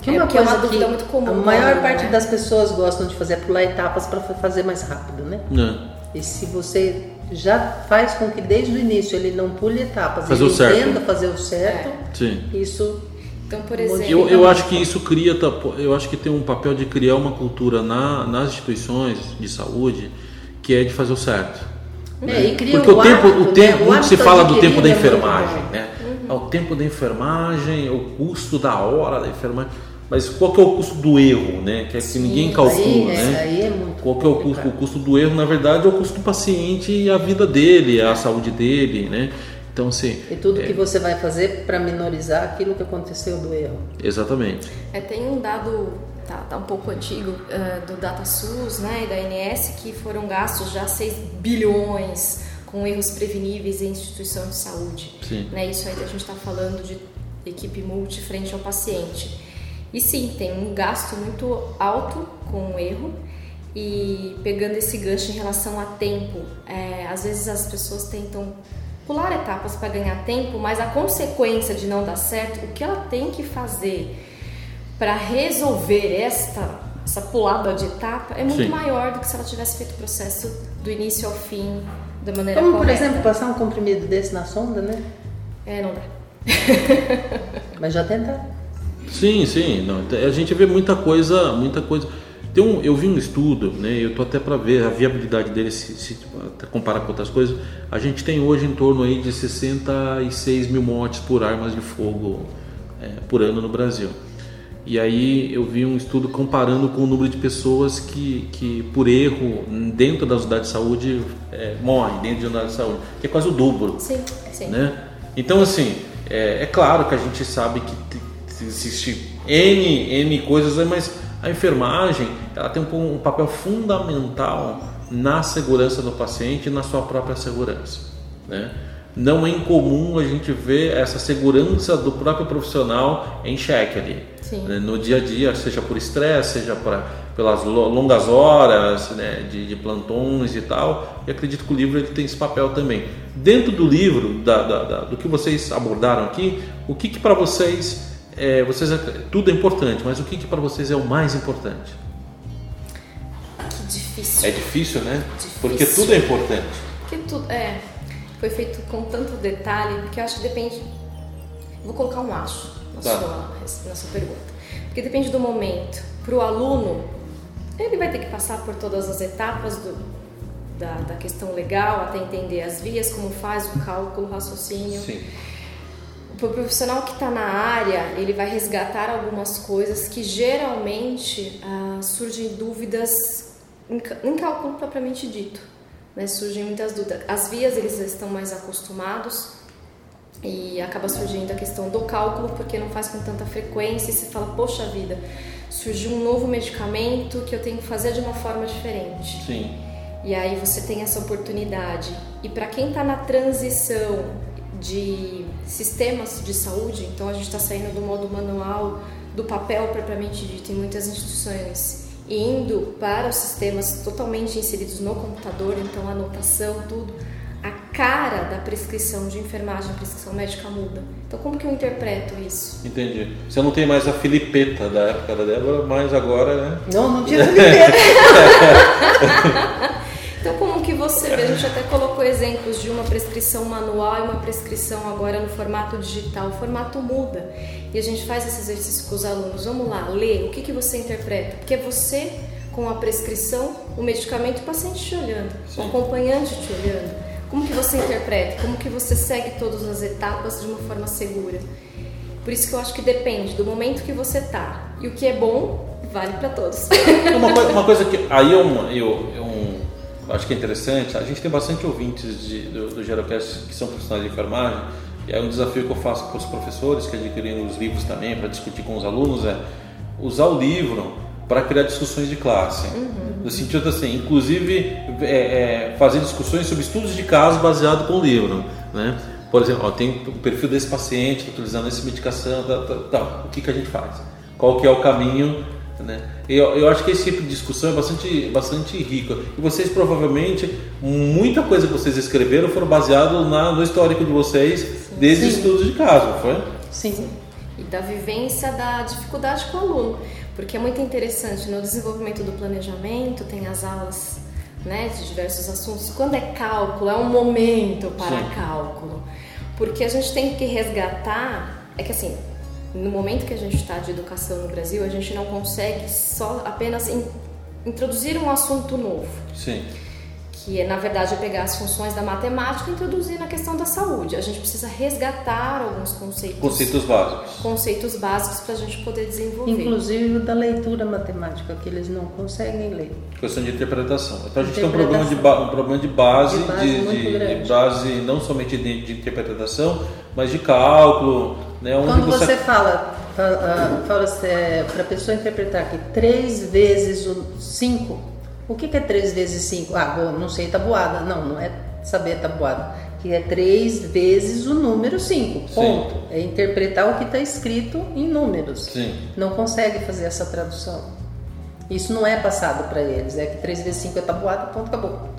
que é, uma coisa é uma dúvida muito comum. A maior parte né? das pessoas gostam de fazer é pular etapas para fazer mais rápido, né? É. E se você já faz com que desde o início ele não pule etapas,
fazer
ele
o certo.
entenda fazer o certo,
é.
isso
então, por exemplo,
eu, eu acho que isso cria, eu acho que tem um papel de criar uma cultura na, nas instituições de saúde que é de fazer o certo.
É,
Porque o, o tempo, hábito, o tempo, né? o se fala do tempo da é enfermagem, né? Uhum. O tempo da enfermagem, o custo da hora da enfermagem. Mas qual que é o custo do erro, né? Que é que Sim, ninguém calcula, aí, né?
Aí é muito
qual que é o custo? O custo do erro, na verdade, é o custo do paciente e a vida dele, a saúde dele, né? Então, assim,
e tudo é... que você vai fazer para minorizar aquilo que aconteceu do erro.
Exatamente.
É, tem um dado, tá, tá um pouco antigo, uh, do DataSUS né, e da ANS, que foram gastos já 6 bilhões com erros preveníveis em instituição de saúde.
Sim.
Né, isso aí a gente está falando de equipe multi frente ao paciente. E sim, tem um gasto muito alto com o erro. E pegando esse gancho em relação a tempo, é, às vezes as pessoas tentam pular etapas para ganhar tempo, mas a consequência de não dar certo, o que ela tem que fazer para resolver esta essa pulada de etapa é muito Sim. maior do que se ela tivesse feito o processo do início ao fim da maneira
Como,
correta.
por exemplo, passar um comprimido desse na sonda, né?
É, não dá.
mas já tentaram.
Sim, sim. Não, a gente vê muita coisa, muita coisa. Tem um, eu vi um estudo, né? Eu tô até para ver a viabilidade dele se, se comparar com outras coisas. A gente tem hoje em torno aí de 66 mil mortes por armas de fogo é, por ano no Brasil. E aí eu vi um estudo comparando com o número de pessoas que, que por erro dentro das unidades de saúde é, morrem dentro de unidades de saúde, que é quase o dobro.
Sim, sim.
Né? Então assim, é, é claro que a gente sabe que existe N, N coisas, mas a enfermagem ela tem um, um papel fundamental na segurança do paciente e na sua própria segurança. Né? Não é incomum a gente ver essa segurança do próprio profissional em xeque ali. Né? No dia a dia, seja por estresse, seja para pelas longas horas né, de, de, plantões e tal, e acredito que o livro ele tem esse papel também. Dentro do livro, da, da, da, do que vocês abordaram aqui, o que, que para vocês, é, vocês tudo é importante, mas o que, que para vocês é o mais importante?
Difícil.
É difícil, né?
Difícil.
Porque tudo é importante.
Porque tudo, é, foi feito com tanto detalhe, porque eu acho que depende. Vou colocar um acho na, tá. sua, na sua pergunta. Porque depende do momento. Para o aluno, ele vai ter que passar por todas as etapas do, da, da, questão legal, até entender as vias, como faz o cálculo, o raciocínio.
Sim.
Para o profissional que está na área, ele vai resgatar algumas coisas que geralmente ah, surgem dúvidas em, cálculo propriamente dito. Né? Surgem muitas dúvidas. As vias eles estão mais acostumados e acaba surgindo a questão do cálculo porque não faz com tanta frequência e você fala, poxa vida, surgiu um novo medicamento que eu tenho que fazer de uma forma diferente.
Sim.
E aí você tem essa oportunidade. E para quem está na transição de sistemas de saúde, então a gente está saindo do modo manual, do papel propriamente dito em muitas instituições, indo para os sistemas totalmente inseridos no computador, então anotação, tudo a cara da prescrição de enfermagem, prescrição médica muda. Então, como que eu interpreto isso?
Entendi. Você não tem mais a Filipeta da época da Débora, mas agora, né?
Não, não tinha Filipeta.
você? A gente até colocou exemplos de uma prescrição manual e uma prescrição agora no formato digital. O formato muda. E a gente faz esse exercício com os alunos. Vamos lá, lê. O que, que você interpreta? Porque é você com a prescrição, o medicamento, o paciente te olhando, Sim. o acompanhante te olhando. Como que você interpreta? Como que você segue todas as etapas de uma forma segura? Por isso que eu acho que depende do momento que você tá. E o que é bom vale para todos.
Uma, coisa, uma coisa que aí eu, eu, acho que é interessante, a gente tem bastante ouvintes de, do, do Gerocast que são profissionais de enfermagem, e é um desafio que eu faço para os professores que adquiriram os livros também para discutir com os alunos é usar o livro para criar discussões de classe. Uhum. No sentido assim, inclusive é, é, fazer discussões sobre estudos de caso baseado com o livro. Né? Por exemplo, ó, tem o perfil desse paciente, tá utilizando essa medicação, tá, tá, tá, o que, que a gente faz? Qual que é o caminho? Né? Eu, eu acho que esse tipo de discussão é bastante, bastante rica. E vocês provavelmente, muita coisa que vocês escreveram foram baseado na, no histórico de vocês Sim. desde estudos de caso, foi?
Sim. E da vivência da dificuldade com o aluno. Porque é muito interessante no desenvolvimento do planejamento, tem as aulas né, de diversos assuntos. Quando é cálculo, é um momento para Sim. cálculo. Porque a gente tem que resgatar, é que assim, no momento que a gente está de educação no Brasil, a gente não consegue só apenas in, introduzir um assunto novo.
Sim
que é, na verdade é pegar as funções da matemática e introduzir na questão da saúde. A gente precisa resgatar alguns conceitos.
Conceitos básicos.
Conceitos básicos para a gente poder desenvolver.
Inclusive o da leitura matemática, que eles não conseguem ler.
Questão de interpretação. Então a gente tem um problema de, um problema de base, de base, de, de, de base não somente de, de, interpretação, mas de cálculo. Né,
Quando você, você fala, fala, fala é, para a pessoa interpretar que 3 vezes o 5 o que, que é 3 vezes 5? Ah, bom, não sei tabuada. Não, não é saber tabuada. Que é 3 vezes o número 5. Ponto. Sim. É interpretar o que está escrito em números.
Sim.
Não consegue fazer essa tradução. Isso não é passado para eles. É que 3 vezes 5 é tabuada, ponto, acabou.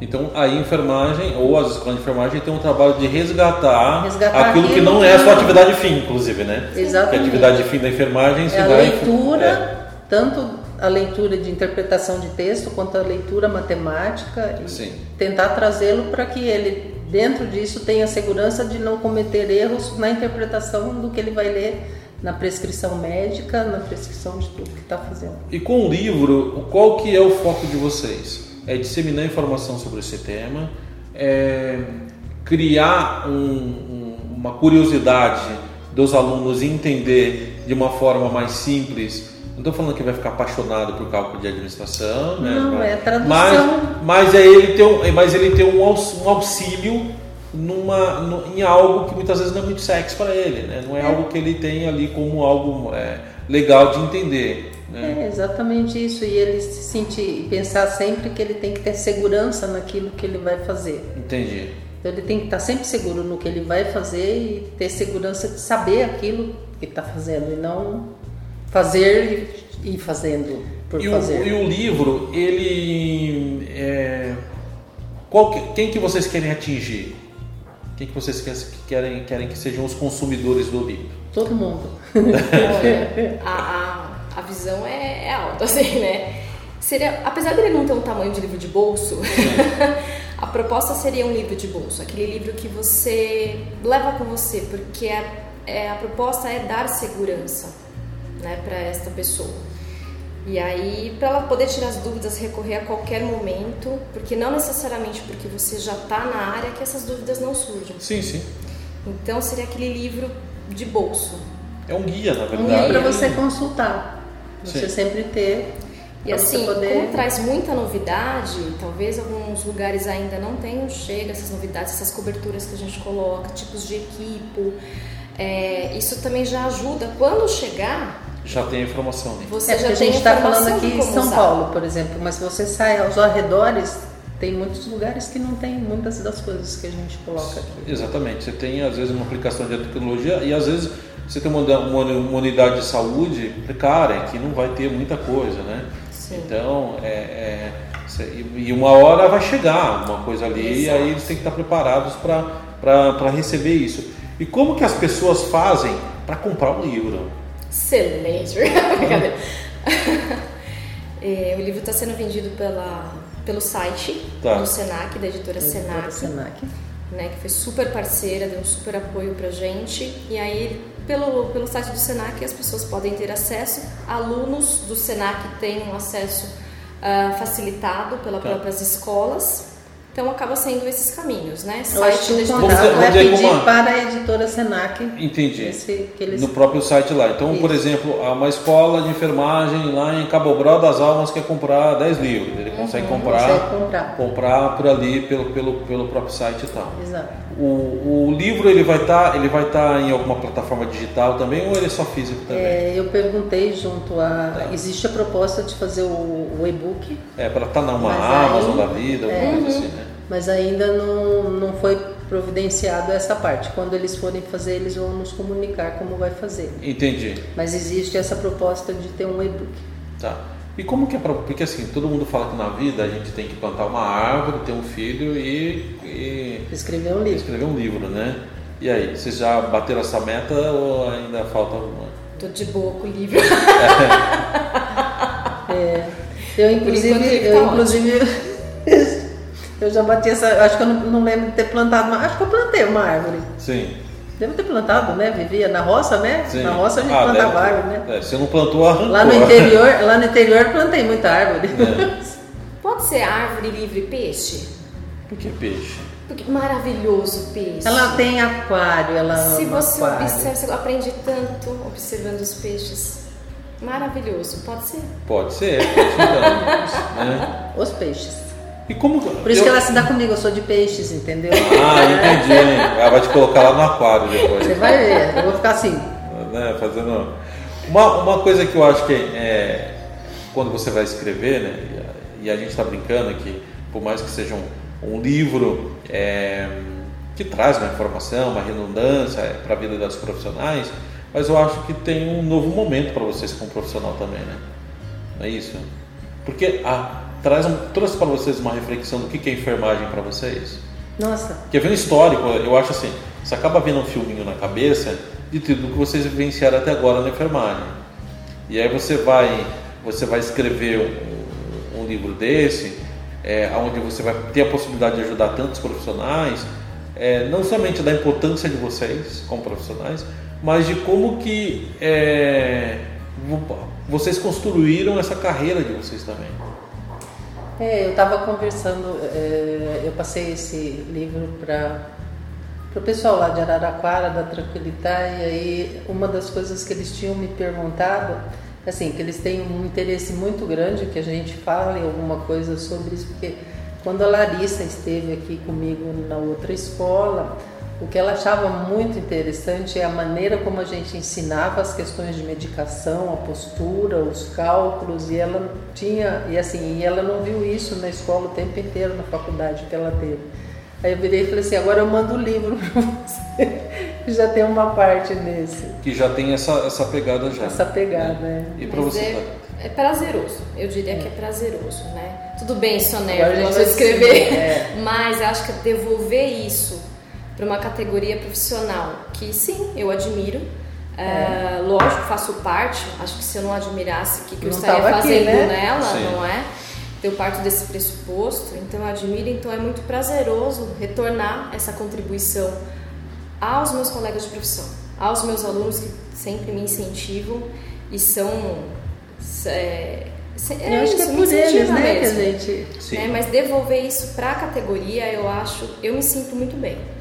Então, a enfermagem, ou as escolas de enfermagem, tem um trabalho de resgatar, resgatar aquilo que não é a sua atividade fim, inclusive, né?
Exatamente.
Que a atividade fim da enfermagem...
É a vai... leitura, é. tanto a leitura de interpretação de texto quanto a leitura matemática e
Sim.
tentar trazê-lo para que ele dentro disso tenha segurança de não cometer erros na interpretação do que ele vai ler na prescrição médica, na prescrição de tudo que está fazendo.
E com o livro, qual que é o foco de vocês? É disseminar informação sobre esse tema, é criar um, um, uma curiosidade dos alunos entender de uma forma mais simples não estou falando que vai ficar apaixonado por cálculo de administração, né?
Não, é tradução.
Mas, mas é ele ter um, mas ele ter um auxílio numa, no, em algo que muitas vezes não é muito sexy para ele, né? Não é, é, algo que ele tem ali como algo é, legal de entender. Né?
É exatamente isso e ele se sentir pensar sempre que ele tem que ter segurança naquilo que ele vai fazer.
Entendi.
Então ele tem que estar sempre seguro no que ele vai fazer e ter segurança de saber aquilo que está fazendo e não fazer e ir fazendo. por
e
fazer.
O, e o livro, ele. É, qual que, quem que vocês querem atingir? Quem que vocês querem, querem que sejam os consumidores do livro?
Todo mundo.
A, a, visão é, é alta, assim, né? Seria, apesar dele não ter um tamanho de livro de bolso, a proposta seria um livro de bolso, aquele livro que você leva com você, porque a, é, a proposta é dar segurança né, para esta pessoa. E aí, para ela poder tirar as dúvidas, recorrer a qualquer momento, porque não necessariamente porque você já está na área que essas dúvidas não surgem.
Sim, sim.
Então, seria aquele livro de bolso.
É um guia, na verdade.
Um guia para você consultar. Você
Sim.
sempre ter.
E assim,
poder...
como traz muita novidade, talvez alguns lugares ainda não tenham chega essas novidades, essas coberturas que a gente coloca, tipos de equipo. É, isso também já ajuda. Quando chegar,
Já tem a informação. Né?
você
É, porque
já
a
tem
gente está falando aqui em São
usar.
Paulo, por exemplo, mas se você sai aos arredores, tem muitos lugares que não tem muitas das coisas que a gente coloca aqui.
Exatamente. Você tem, às vezes, uma aplicação de tecnologia e, às vezes, você tem uma, uma, uma unidade de saúde precária que não vai ter muita coisa, né?
Sim.
Então, é, é, cê- e e uma hora vai chegar uma coisa ali e
Exato.
aí eles têm que estar preparados para receber isso. E como que as pessoas fazem para comprar um livro?
Excelente, brincadeira. É, o livro está sendo vendido pela, pelo site
Tá.
do Senac, da editora
Editora
Senac.
Senac.
né, que foi super parceira, deu um super apoio pra gente. E aí, pelo, pelo site do Senac, as pessoas podem ter acesso. Alunos do Senac têm um acesso ah, facilitado pelas
Tá.
próprias escolas. Então, acaba sendo esses caminhos, né?
Eu acho que o
editora
dizer- vamos
é pedir
como-
para a editora Senac
Entendi.
esse, que eles
No próprio site lá. Então, por
Isso.
exemplo, há uma escola de enfermagem lá em Cabo Bró das Almas quer comprar 10 livros. Ele consegue comprar,
conseguem comprar.
comprar por ali pelo, pelo, pelo próprio site e tal.
Exato.
O, o livro ele vai estar ele vai estar em alguma plataforma digital também ou ele é só físico também?
É, eu perguntei junto a. Existe a proposta de fazer o, o e-book,
É, para estar numa
Mas aí-
Amazon da vida, alguma
É.
coisa assim, né?
mas ainda não, não foi providenciado essa parte. Quando eles forem fazer, eles vão nos comunicar como vai fazer.
Entendi.
Mas existe essa proposta de ter um e-book.
Tá. E como que é pra, porque assim, todo mundo fala que na vida a gente tem que plantar uma árvore, ter um filho e, e
Escrever um livro.
escrever um livro, né? E aí, vocês já bateram essa meta ou ainda falta alguma?
Tô de boa com o livro.
É, eu inclusive, eu
tá
inclusive eu já bati essa, acho que eu não, não lembro de ter plantado uma, acho que eu plantei uma árvore.
Sim.
Devo ter plantado, né? Vivia na roça, né?
sim.
Na roça a gente
Ah,
plantava
deve-
árvore, né?
é, você não plantou, arrancou.
Lá no interior, lá no interior eu plantei muita árvore.
É.
Pode ser árvore, livro e peixe?
Por que peixe?
Porque maravilhoso peixe.
Ela tem aquário, ela
Se
ama
você
aquário.
observa, você aprende tanto observando os peixes. Maravilhoso, pode ser.
Pode ser, peixe então, né?
Os peixes.
E como
Por isso
eu-
que ela se dá comigo, eu sou de peixes, entendeu?
Ah, entendi. Ela vai te colocar lá no aquário depois.
Você vai ver, eu vou ficar assim.
né, fazendo uma, uma coisa que eu acho que é quando você vai escrever, né, e a, e a gente está brincando que por mais que seja um, um livro é, que traz uma informação, uma redundância para a vida das profissionais, mas eu acho que tem um novo momento para vocês como profissional também, né? Não é isso? Porque a, traz um, trouxe para vocês uma reflexão do que que é enfermagem para vocês.
Nossa,
Quer ver um histórico? Eu acho assim, você acaba vendo um filminho na cabeça de tudo que vocês vivenciaram até agora na enfermagem. E aí você vai, você vai escrever um, um livro desse, é, onde você vai ter a possibilidade de ajudar tantos profissionais, é, não somente da importância de vocês como profissionais, mas de como que é, vo- vocês construíram essa carreira de vocês também.
É, eu estava conversando, é, eu passei esse livro para o pessoal lá de Araraquara, da Tranquilitá, e aí uma das coisas que eles tinham me perguntado, assim, que eles têm um interesse muito grande que a gente fale alguma coisa sobre isso, porque quando a Larissa esteve aqui comigo na outra escola, o que ela achava muito interessante é a maneira como a gente ensinava as questões de medicação, a postura, os cálculos, e ela tinha, e assim, e ela não viu isso na escola o tempo inteiro, na faculdade que ela teve. Aí eu virei e falei assim, agora eu mando o livro para você, que já tem uma parte desse,
Que já tem essa, essa pegada já.
essa pegada, né?
E para você?
é, é prazeroso. Eu diria que é prazeroso, né? Tudo bem, Sonério, você escrever, é. mas acho que devolver isso para uma categoria profissional que sim, eu admiro. É. Uh, lógico, faço parte. Acho que se eu não admirasse, o que, que eu estaria fazendo aqui, né? nela, sim. não é? Eu parto desse pressuposto, então eu admiro, então é muito prazeroso retornar essa contribuição aos meus colegas de profissão, aos meus alunos que sempre me incentivam e são é,
é eu acho que é por eles, né, mesmo, que a gente...
Né? Mas devolver isso para a categoria, eu acho, eu me sinto muito bem.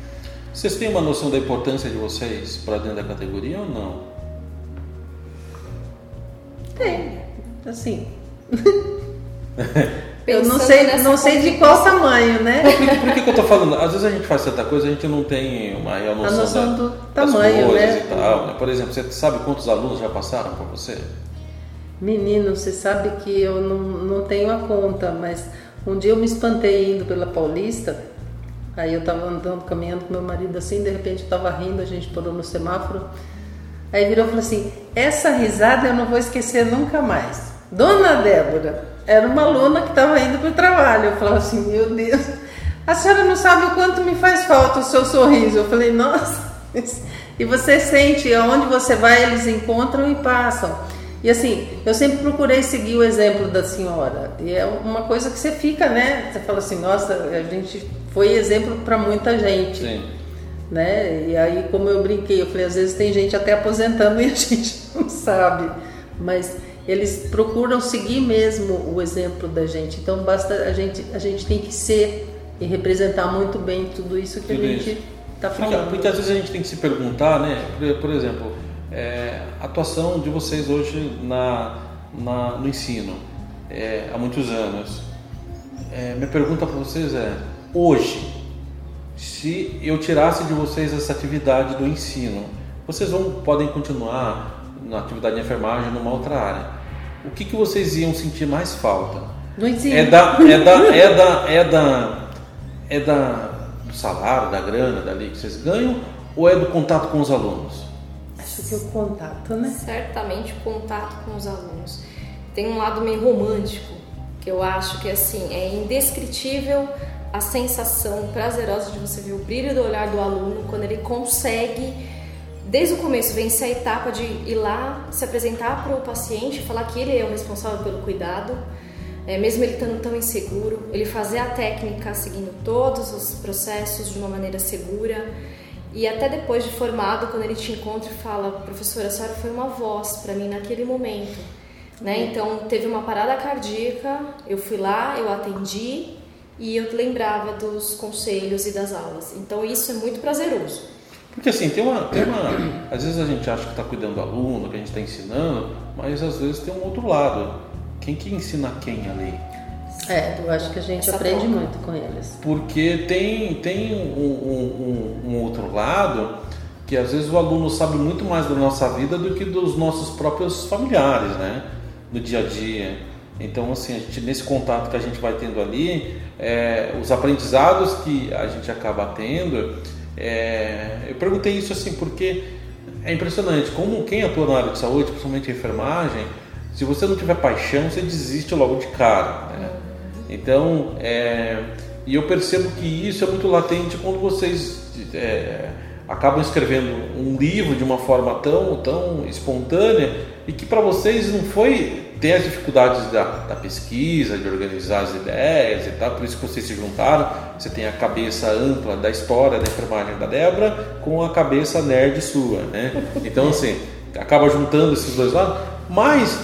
Vocês têm uma noção da importância de vocês para dentro da categoria ou não?
Tem, assim... eu não sei, não sei de qual tamanho, né?
Não, por, por, que, que eu tô falando? Às vezes a gente faz certa coisa, a gente não tem uma real noção, a noção
da, do tamanho, né?
Tal, né? Por exemplo, você sabe quantos alunos já passaram por você?
Menino, você sabe que eu não, não tenho a conta, mas um dia eu me espantei indo pela Paulista, aí eu tava andando, caminhando com meu marido assim, de repente eu tava rindo, a gente parou no semáforo, aí virou e falou assim, essa risada eu não vou esquecer nunca mais. Dona Débora, era uma aluna que estava indo para o trabalho, eu falava assim, meu Deus, a senhora não sabe o quanto me faz falta o seu sorriso. Eu falei, nossa, e você sente, aonde você vai, eles encontram e passam. E assim, eu sempre procurei seguir o exemplo da senhora. E é uma coisa que você fica, né? Você fala assim, nossa, a gente foi exemplo para muita gente. Sim. Né? E aí, como eu brinquei, eu falei, às vezes tem gente até aposentando e a gente não sabe. Mas eles procuram seguir mesmo o exemplo da gente. Então basta a gente, a gente tem que ser e representar muito bem tudo isso que tudo a gente está falando.
Às vezes a gente tem que se perguntar, né? Por, por exemplo, é, a atuação de vocês hoje na, na no ensino é, há muitos anos. É, minha pergunta para vocês é: hoje, se eu tirasse de vocês essa atividade do ensino, vocês vão podem continuar na atividade de enfermagem numa outra área. O que, que vocês iam sentir mais falta?
No ensino.
É da é da é da é da é da do salário, da grana, dali que vocês ganham ou é do contato com os alunos?
Acho que o contato, né?
Certamente o contato com os alunos. Tem um lado meio romântico, que eu acho que assim, é indescritível a sensação prazerosa de você ver o brilho do olhar do aluno quando ele consegue desde o começo vencer a etapa de ir lá se apresentar para o paciente, falar que ele é o responsável pelo cuidado, é, mesmo ele estando tão inseguro, ele fazer a técnica seguindo todos os processos de uma maneira segura e até depois de formado, quando ele te encontra e fala, professora, a senhora foi uma voz para mim naquele momento. Né? Então teve uma parada cardíaca, eu fui lá, eu atendi e eu lembrava dos conselhos e das aulas. Então isso é muito prazeroso.
Porque assim, tem uma, tem uma. Às vezes a gente acha que está cuidando do aluno, que a gente está ensinando, mas às vezes tem um outro lado. Quem que ensina quem ali?
É, eu acho que a gente Essa aprende troca. muito com eles.
Porque tem, tem um, um, um, outro lado que às vezes o aluno sabe muito mais da nossa vida do que dos nossos próprios familiares, né? No dia a dia. Então, assim, a gente, nesse contato que a gente vai tendo ali, é, os aprendizados que a gente acaba tendo, é, eu perguntei isso assim porque é impressionante como quem atua na área de saúde, principalmente enfermagem, se você não tiver paixão, você desiste logo de cara. Né? Então, é, e eu percebo que isso é muito latente quando vocês é, acabam escrevendo um livro de uma forma tão, tão espontânea e que para vocês não foi ter as dificuldades da, da, pesquisa, de organizar as ideias e tal, por isso que vocês se juntaram. Você tem a cabeça ampla da história da enfermagem da Débora com a cabeça nerd sua, né? Então, assim, acaba juntando esses dois lados, mas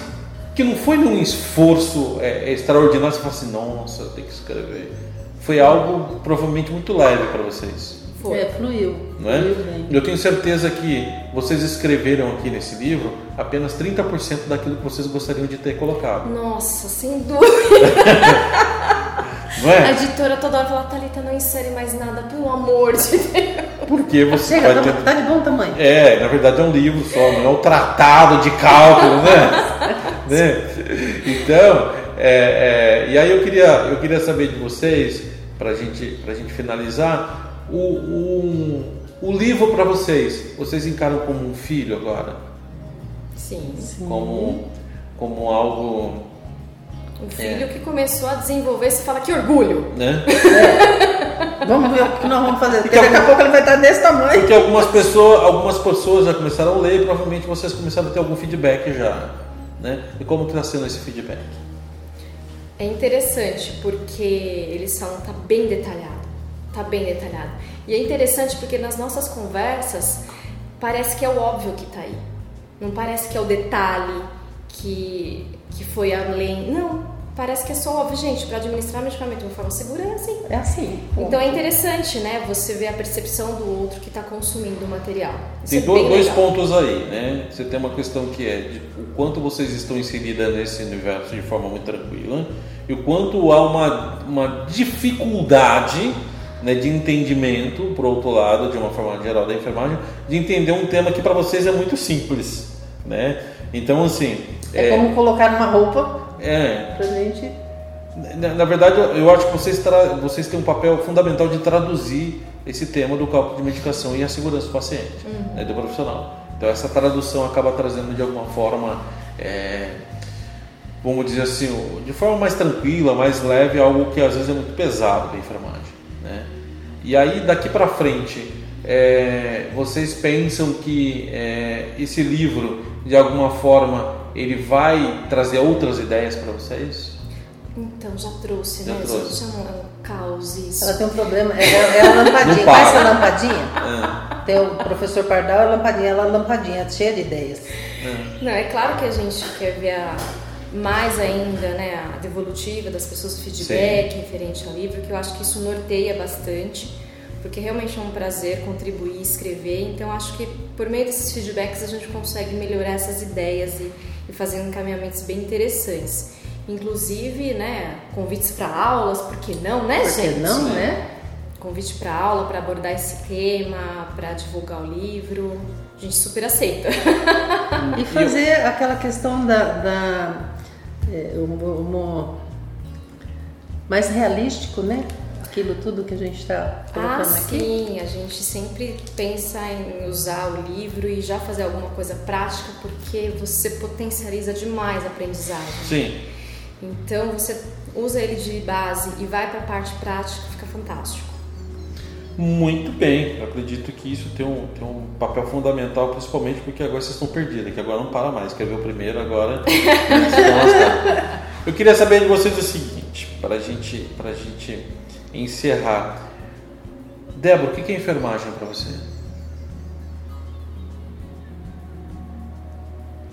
que não foi num esforço é, extraordinário, você fala assim, nossa, eu tenho que escrever. Foi algo provavelmente muito leve para vocês.
Foi. É, fluiu.
Não é? Fluiu Eu tenho certeza que vocês escreveram aqui nesse livro apenas 30% daquilo que vocês gostariam de ter colocado.
Nossa, sem dúvida. Não é? A editora toda hora fala, Thalita, não insere mais nada, pelo amor de Deus.
Porque você
Chega, vai ter... tá de bom tamanho.
É, na verdade é um livro só, não é um tratado de cálculo, né? né? Então, é, é, e aí eu queria, eu queria saber de vocês, para gente, a gente finalizar, o, o, o livro para vocês, vocês encaram como um filho agora?
Sim.
Como como algo
um filho é. que começou a desenvolver, você fala que orgulho.
Né?
É. Vamos ver o que nós vamos fazer. Porque, daqui a pouco ele vai estar desse tamanho.
Porque algumas pessoas, algumas pessoas já começaram a ler, provavelmente vocês começaram a ter algum feedback já. Né? E como está sendo esse feedback?
É interessante porque eles falam tá bem detalhado, tá bem detalhado. E é interessante porque nas nossas conversas parece que é o óbvio que está aí. Não parece que é o detalhe que que foi além. Não, parece que é só óbvio, gente, para administrar medicamento de uma forma segura é assim.
É assim.
Então é interessante, né? Você ver a percepção do outro que está consumindo o material.
Isso tem é dois, dois pontos aí, né? Você tem uma questão que é de, o quanto vocês estão inseridas nesse universo de forma muito tranquila e o quanto há uma, uma dificuldade né, de entendimento, por outro lado, de uma forma geral da enfermagem, de entender um tema que para vocês é muito simples, né? Então, assim,
é, é como colocar uma roupa
é,
pra gente.
Na, na, verdade, eu acho que vocês, tra... vocês têm um papel fundamental de traduzir esse tema do cálculo de medicação e a segurança do paciente, uhum. né, do profissional. Então, essa tradução acaba trazendo de alguma forma, é, vamos dizer assim, de forma mais tranquila, mais leve, algo que às vezes é muito pesado para enfermagem. E aí, daqui para frente, é, vocês pensam que é, esse livro, de alguma forma, ele vai trazer outras ideias para vocês?
Então, já trouxe, já né? Trouxe. Chama caos isso.
Ela tem um problema, é, é, é a lampadinha. Conhece a lampadinha? É. Tem o professor Pardal, a lampadinha, ela é lampadinha, cheia de ideias.
É. Não, é claro que a gente quer ver a, mais ainda né, a devolutiva das pessoas, o feedback Sim. referente ao livro, que eu acho que isso norteia bastante porque realmente é um prazer contribuir, escrever. Então, acho que por meio desses feedbacks a gente consegue melhorar essas ideias e, e fazer encaminhamentos bem interessantes. Inclusive, né, convites para aulas, por que não, né,
por
gente?
que não, né?
Convite para aula, para abordar esse tema, para divulgar o livro. A gente super aceita.
E fazer aquela questão da, da é, um, mais realístico, né? aquilo tudo que a gente está colocando
ah,
aqui?
Sim, a gente sempre pensa em usar o livro e já fazer alguma coisa prática porque você potencializa demais a aprendizagem.
Sim.
Então você usa ele de base e vai para a parte prática, fica fantástico.
Muito bem, eu acredito que isso tem um, tem um papel fundamental, principalmente porque agora vocês estão perdidos, que agora não para mais, quer ver o primeiro, agora Eu queria saber de vocês o seguinte, para gente, a gente encerrar. Débora, o que é enfermagem para você?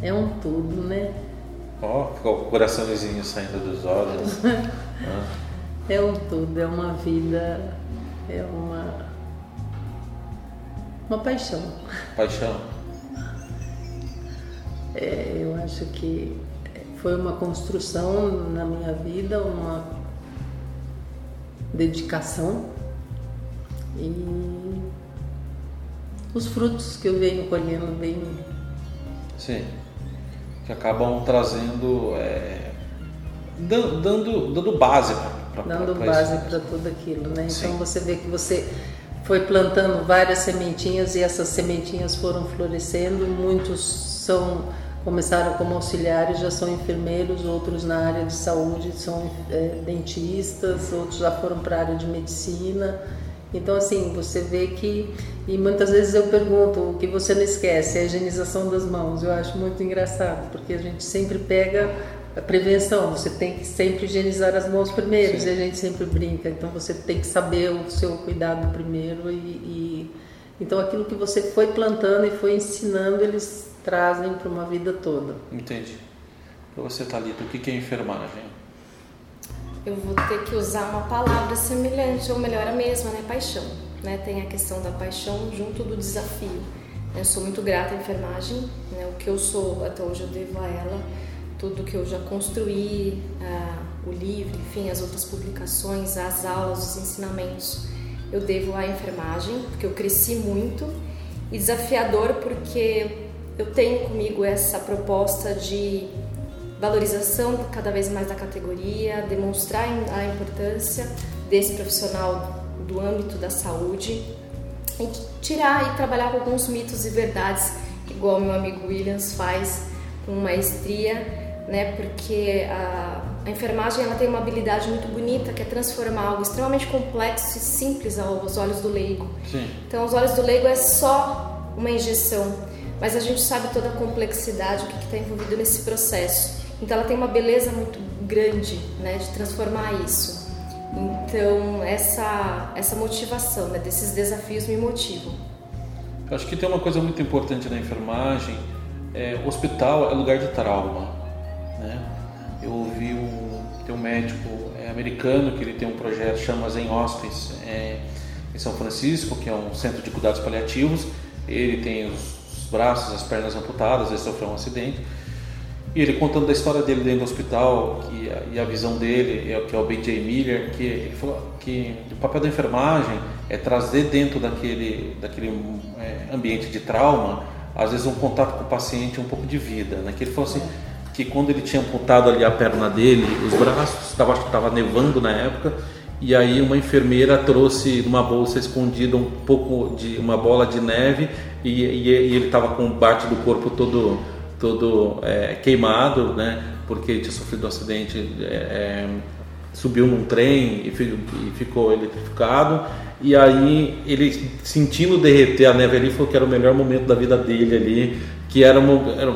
É um tudo, né?
Ó, oh, o coraçãozinho saindo dos olhos.
ah. É um tudo, é uma vida, é uma uma paixão.
Paixão.
É, eu acho que foi uma construção na minha vida, uma dedicação e os frutos que eu venho colhendo bem.
Sim, que acabam trazendo, é, dando, dando base para
Dando pra base para tudo aquilo, né? Sim. Então você vê que você foi plantando várias sementinhas e essas sementinhas foram florescendo, muitos são começaram como auxiliares, já são enfermeiros, outros na área de saúde são é, dentistas, outros já foram para a área de medicina. Então, assim, você vê que. E muitas vezes eu pergunto: o que você não esquece? É a higienização das mãos. Eu acho muito engraçado, porque a gente sempre pega a prevenção, você tem que sempre higienizar as mãos primeiro, Sim. e a gente sempre brinca. Então, você tem que saber o seu cuidado primeiro. E, e... Então, aquilo que você foi plantando e foi ensinando, eles trazem para uma vida toda.
Entendi. Para você, Thalita, o que é enfermagem?
Eu vou ter que usar uma palavra semelhante, ou melhor, a mesma, né? Paixão. Né? Tem a questão da paixão junto do desafio. Eu sou muito grata à enfermagem, né? o que eu sou até hoje eu devo a ela, tudo que eu já construí, uh, o livro, enfim, as outras publicações, as aulas, os ensinamentos, eu devo à enfermagem, porque eu cresci muito e desafiador porque eu tenho comigo essa proposta de valorização cada vez mais da categoria, demonstrar a importância desse profissional do âmbito da saúde e tirar e trabalhar com alguns mitos e verdades, igual meu amigo Williams faz com maestria, né? Porque a, a enfermagem ela tem uma habilidade muito bonita que é transformar algo extremamente complexo e simples aos olhos do leigo.
Sim.
Então, aos olhos do leigo é só uma injeção, mas a gente sabe toda a complexidade, o que está envolvido nesse processo. Então, ela tem uma beleza muito grande, né, de transformar isso. Então, essa essa motivação, né, desses desafios me motivam.
Acho que tem uma coisa muito importante na enfermagem, é, hospital é lugar de trauma, né? Eu ouvi um, tem um médico é, americano que ele tem um projeto chama Zen Hospice é, em São Francisco, que é um centro de cuidados paliativos. Ele tem os, os braços, as pernas amputadas, ele sofreu um acidente. E ele contando da história dele dentro do hospital que, e a visão dele, é, que é o B.J. Miller, que ele falou que o papel da enfermagem é trazer dentro daquele, daquele é, ambiente de trauma, às vezes um contato com o paciente, um pouco de vida. Né? Que ele falou assim, que quando ele tinha amputado ali a perna dele, os braços, tava, acho que estava nevando na época, e aí uma enfermeira trouxe numa bolsa escondida um pouco de uma bola de neve e, e, e ele estava com parte do corpo todo todo é, queimado, né? Porque tinha sofrido um acidente, é, é subiu num trem e, e ficou eletrificado. E aí ele sentindo derreter a neve ali, falou que era o melhor momento da vida dele ali, que era, uma, era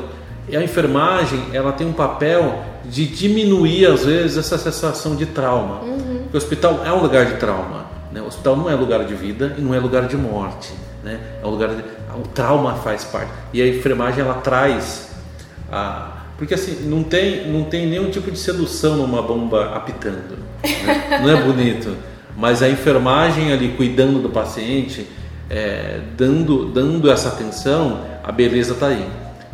e a enfermagem ela tem um papel de diminuir às vezes essa sensação de trauma. Uhum. Porque o hospital é um lugar de trauma. Né? O hospital não é lugar de vida e não é lugar de morte. Né? É um lugar de, o trauma faz parte. E a enfermagem ela traz a porque assim não tem não tem nenhum tipo de sedução numa bomba apitando. Né? Não é bonito. Mas a enfermagem ali cuidando do paciente, é, dando dando essa atenção, a beleza está aí.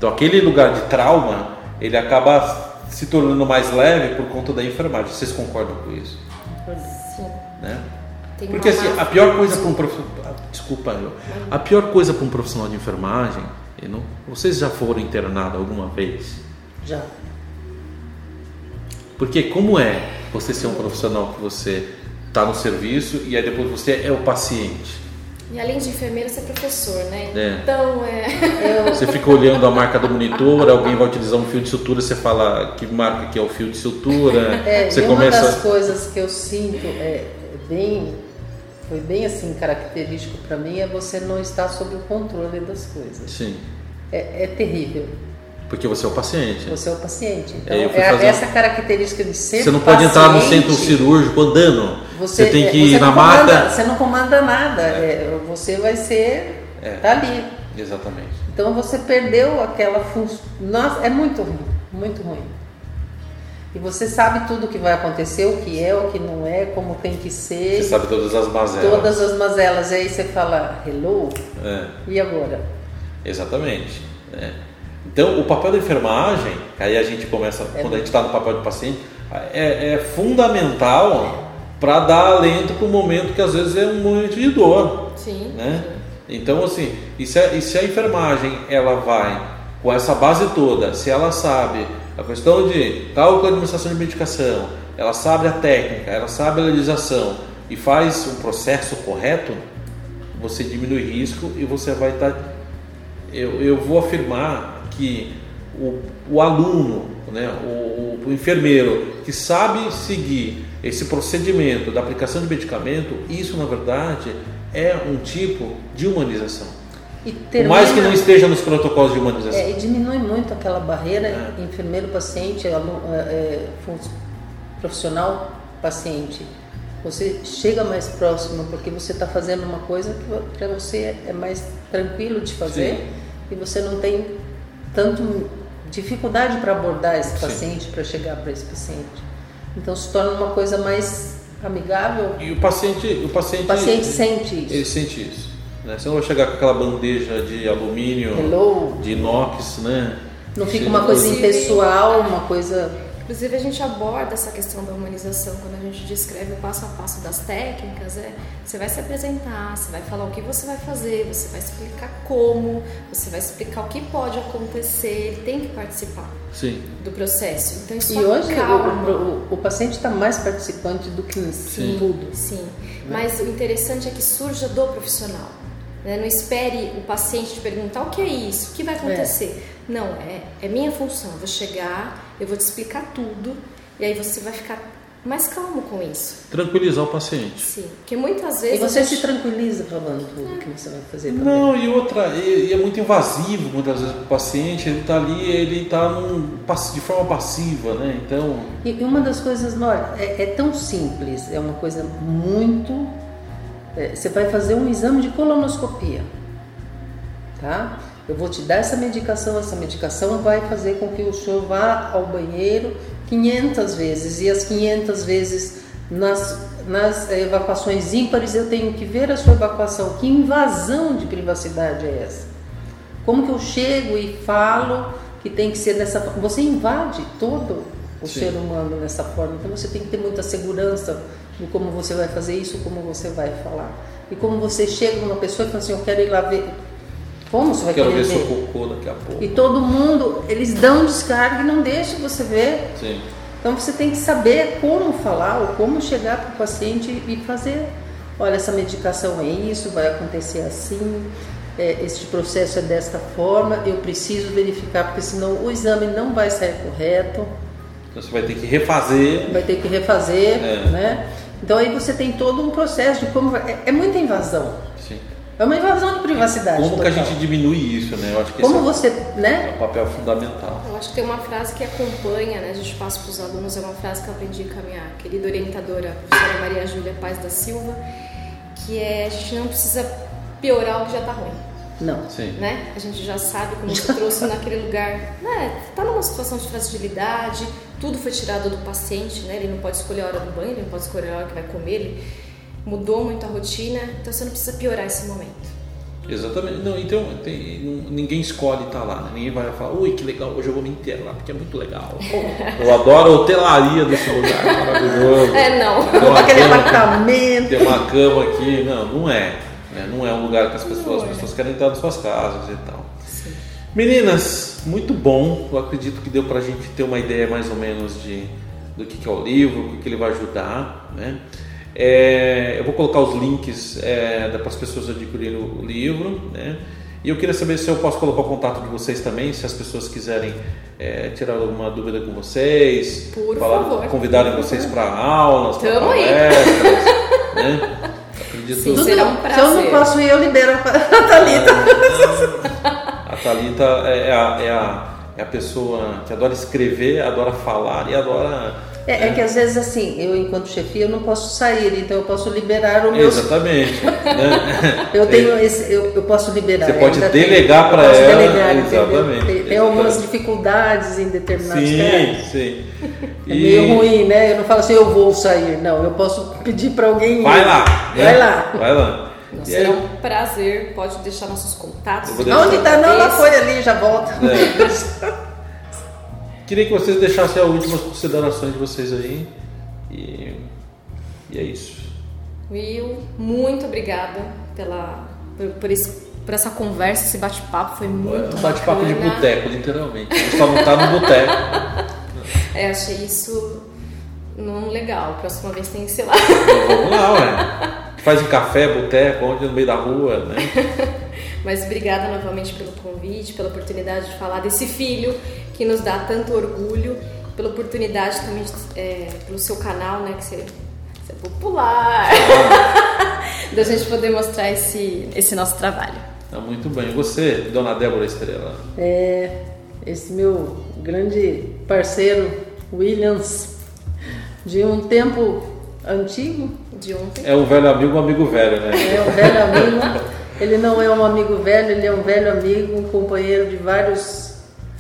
Então aquele lugar de trauma, ele acaba se tornando mais leve por conta da enfermagem. Vocês concordam com isso?
Sim.
Né? Porque assim, a pior coisa para um profissional, desculpa eu, a pior coisa para um profissional de enfermagem, não, vocês já foram internados alguma vez?
Já.
Porque como é você ser um profissional que você está no serviço e aí depois você é o paciente?
E além de enfermeira, você é professor, né?
É.
Então, é.
Você fica olhando a marca do monitor, alguém vai utilizar um fio de sutura, você fala que marca que é o fio de sutura.
É,
você
e
começa...
uma das coisas que eu sinto é bem. Foi bem assim característico para mim é você não estar sob o controle das coisas.
Sim.
É, é terrível.
Porque você é o paciente.
Você é o paciente. Então,
É, eu fui
é
fazer-
essa característica de ser
Você não pode entrar no
paciente,
centro cirúrgico andando. Você, tem que
é,
ir
você
na
não comanda-
maca.
Você não comanda nada. é, você vai ser.
É.
Tá ali.
Exatamente.
Então você perdeu aquela função. Nossa, é muito ruim. Muito ruim. E você sabe tudo o que vai acontecer, o que é, o que não é, como tem que ser.
Você sabe todas as mazelas.
Todas as mazelas. E aí você fala, hello?
É,
E agora?
exatamente. É. Então, o papel da enfermagem, que aí a gente começa,
É
quando a gente está no papel de paciente, é, é fundamental para dar alento para um momento que às vezes é um momento de dor.
Sim.
né? Então, assim, e se, a, e se a enfermagem ela vai com essa base toda, se ela sabe a questão de cálculo e administração de medicação, ela sabe a técnica, ela sabe a legislação e faz um processo correto, você diminui risco e você vai estar. eu, eu vou afirmar que o, o aluno, né, o, o- o enfermeiro que sabe seguir esse procedimento da aplicação de medicamento, isso na verdade é um tipo de humanização.
E
Por mais que
termina-
não esteja nos protocolos de humanização.
É, e diminui muito aquela barreira
É.
enfermeiro-paciente, é, é, profissional-paciente. Você chega mais próximo porque você está fazendo uma coisa que para você é mais tranquilo de fazer
Sim.
e você não tem tanto dificuldade para abordar esse paciente, para chegar para esse paciente. Então se torna uma coisa mais amigável.
E o paciente, o paciente,
O paciente sente isso.
ele sente isso. Né? Você não vai chegar com aquela bandeja de alumínio,
Hello.
de inox, né?
Não fica uma coisa impessoal, uma coisa
Inclusive, a gente aborda essa questão da humanização quando a gente descreve o passo a passo das técnicas. É, você vai se apresentar, você vai falar o que você vai fazer, você vai explicar como, você vai explicar o que pode acontecer. Ele tem que participar
Sim.
do processo. Então, isso
E hoje
acalma.
o, o- o paciente está mais participante do que
Sim,
tudo.
sim. Mas o interessante é que surja do profissional. Né? Não espere o paciente te perguntar o que é isso, o que vai acontecer. É. Não, é, é minha função. Eu vou chegar, eu vou te explicar tudo e aí você vai ficar mais calmo com isso.
Tranquilizar o paciente.
Sim, porque muitas vezes.
E você gente... se tranquiliza falando tudo é. que você vai fazer. Também.
Não, e outra, e, é muito invasivo muitas vezes o paciente, ele está ali, ele está de forma passiva, né? Então.
E uma das coisas, olha, é, é tão simples, é uma coisa muito. É, você vai fazer um exame de colonoscopia, tá? Eu vou te dar essa medicação, essa medicação vai fazer com que o senhor vá ao banheiro 500 vezes e as 500 vezes nas, nas evacuações ímpares eu tenho que ver a sua evacuação. Que invasão de privacidade é essa? Como que eu chego e falo que tem que ser dessa forma? Você invade todo o Sim. ser humano dessa forma. Então você tem que ter muita segurança de como você vai fazer isso, como você vai falar. E como você chega numa pessoa e fala assim, eu quero ir lá ver. Como você vai
quero
querer
ver? Quero ver seu cocô daqui a pouco.
E todo mundo, eles dão descarga e não deixam você ver.
Sim.
Então você tem que saber como falar ou como chegar para o paciente e fazer. Olha, essa medicação é isso, vai acontecer assim, é, este processo é desta forma, eu preciso verificar, porque senão o exame não vai sair correto.
Então você vai ter que refazer.
Vai ter que refazer, é. né? Então aí você tem todo um processo de como. É, é muita invasão. É uma invasão de privacidade.
Como total. que a gente diminui isso, né? Eu acho que
Como
é
você, né?
É um papel fundamental.
Eu acho que tem uma frase que acompanha, né? A gente passa para os alunos, é uma frase que eu aprendi com a minha querida orientadora, a professora Maria Júlia Paz da Silva, que é a gente não precisa piorar o que já está ruim.
Não.
Sim. Né? A gente já sabe como você trouxe naquele lugar. Né? Tá numa situação de fragilidade, tudo foi tirado do paciente, né? Ele não pode escolher a hora do banho, ele não pode escolher a hora que vai comer, ele mudou muito a rotina, então você não precisa piorar esse momento.
Exatamente. Não, então tem, ninguém escolhe estar lá, né? Ninguém vai falar, ui, que legal, hoje eu vou me inteirar lá, porque é muito legal. eu adoro a hotelaria desse lugar, maravilhoso.
É, não.
Tem aquele apartamento.
Tem uma cama aqui. Não, não é. Né? Não é um lugar que as pessoas, as é. pessoas querem entrar nas suas casas e tal. Sim. Meninas, muito bom. Eu acredito que deu pra gente ter uma ideia mais ou menos de do que, que é o livro, o que, que ele vai ajudar, né? É, eu vou colocar os links é, para as pessoas adquirirem o livro, né? E eu queria saber se eu posso colocar o contato de vocês também, se as pessoas quiserem é, tirar alguma dúvida com vocês,
Por falar, favor.
convidarem vocês para aulas, para palestras, né?
Acredito Sim, será um prazer.
Se eu não posso ir, eu libero a Thalita.
A Thalita é, é, a, é, a, é a pessoa que adora escrever, adora falar e adora
é, é, que às vezes assim, eu enquanto chefia eu não posso sair, então eu posso liberar o meu.
Exatamente.
eu tenho esse, eu, eu posso liberar.
Você pode delegar para ela. Delegar, exatamente.
Tem, tem algumas dificuldades em determinados
sim,
casos.
Sim,
É meio ruim, né? Eu não falo assim, eu vou sair. Não, eu posso pedir para alguém.
Vai lá.
Né? Vai lá.
Vai lá.
será um prazer. Pode deixar nossos contatos.
Onde está? Não, ela foi ali, já volta.
É. Queria que vocês deixassem as últimas considerações de vocês aí. E, e é isso.
Will, muito obrigada pela, por, por, esse, por essa conversa, esse bate-papo. Foi muito. É um
bate-papo de boteco, literalmente. A gente só não tá no boteco.
É, achei isso não legal. Próxima vez tem que ser lá.
Vamos lá, ué. Faz um café, boteco, onde no meio da rua, né?
Mas obrigada novamente pelo convite, pela oportunidade de falar desse filho que nos dá tanto orgulho, pela oportunidade também, é, pelo seu canal, né, que você, você é popular, da gente poder mostrar esse, esse nosso trabalho.
Tá muito bem. E você, Dona Débora Estrela?
É, esse meu grande parceiro, Williams, de um tempo antigo.
De ontem.
É um velho amigo, um amigo velho, né?
É um velho amigo. Ele não é um amigo velho, ele é um velho amigo, um companheiro de vários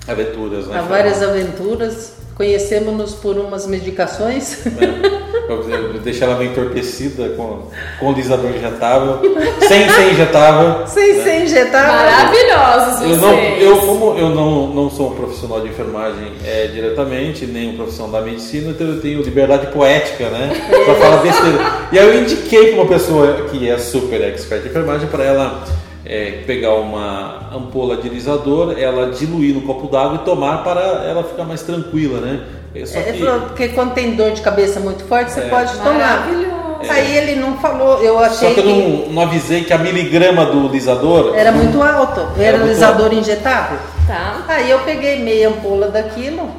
aventuras, né?
Há várias aventuras. Conhecemos-nos por umas medicações.
É, deixar ela bem entorpecida com, com alisador injetável, sem ser injetável.
Sem né? ser injetável.
Maravilhosos vocês.
Eu, não, eu como eu não, não sou um profissional de enfermagem é, diretamente, nem um profissional da medicina, então eu tenho liberdade poética, né? Pra falar besteira. E aí eu indiquei para uma pessoa que é super expert de enfermagem para ela é, pegar uma ampola de alisador, ela diluir no copo d'água e tomar para ela ficar mais tranquila, né?
É, só que... Falou, porque quando tem dor de cabeça muito forte, você é. pode tomar. Aí ele não falou, eu
Só
achei
que eu não, não avisei que a miligrama do lisador.
era muito alto,
Era
era
muito
alisador injetável.
Tá?
Aí eu peguei meia ampola daquilo,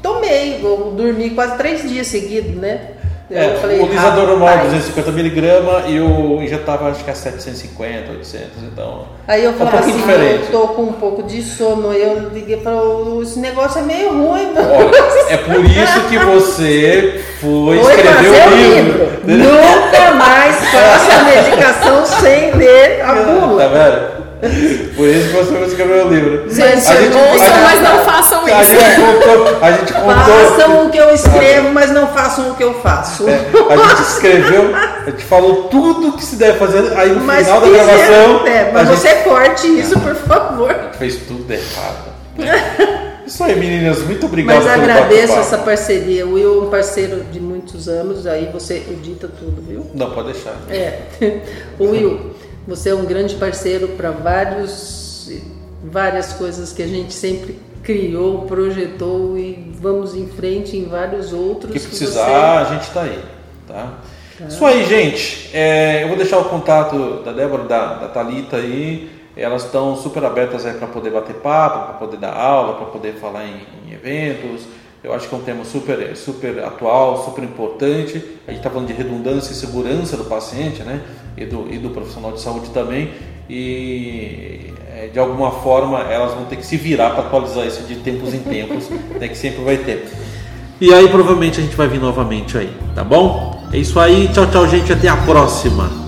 tomei, eu dormi quase três dias seguidos, né? Eu
É,
falei,
o lisador normal é
"Rapaz".
250 miligramas e o injetável acho que é 750, 800, então.
Aí eu
É um
falei
pouquinho
assim,
diferente.
eu tô com um pouco de sono. Eu liguei falei, esse negócio é meio ruim, não.
Olha, é por isso que você foi
Foi
escrever o livro.
livro. Nunca mais faça a medicação sem ler a
Tá
bula.
vendo? Por isso que você vai escrever o livro.
Gente,
A gente-
ouçam,
a-
mas não façam
A
isso.
gente contou. A gente contou
Façam o que eu escrevo, mas não façam o que eu faço.
É, a gente escreveu, a gente falou tudo que se deve fazer. Aí no
Mas
final da
fizeram,
gravação.
é,
a
mas
gente
você corte isso, por favor.
fez tudo errado. né? Isso aí, meninas. Muito obrigado
Mas agradeço essa parceria. O Will é um parceiro de muitos anos, aí você edita tudo, viu?
Não, pode deixar.
É. O Will, você é um grande parceiro para vários várias coisas que a gente sempre criou, projetou e vamos em frente em vários outros.
Que
que
precisar, a gente tá aí. Tá? Isso aí, gente. É, eu vou deixar o contato da Débora, da, da Thalita aí. Elas estão super abertas aí para poder bater papo, para poder dar aula, para poder falar em, em eventos. Eu acho que é um tema super, super atual, super importante. A gente está falando de redundância e segurança do paciente, né? E do, e do profissional de saúde também. E é, de alguma forma elas vão ter que se virar para atualizar isso de tempos em tempos, né? Que sempre vai ter. E aí provavelmente a gente vai vir novamente aí, tá bom? É isso aí, tchau, tchau, gente, até a próxima.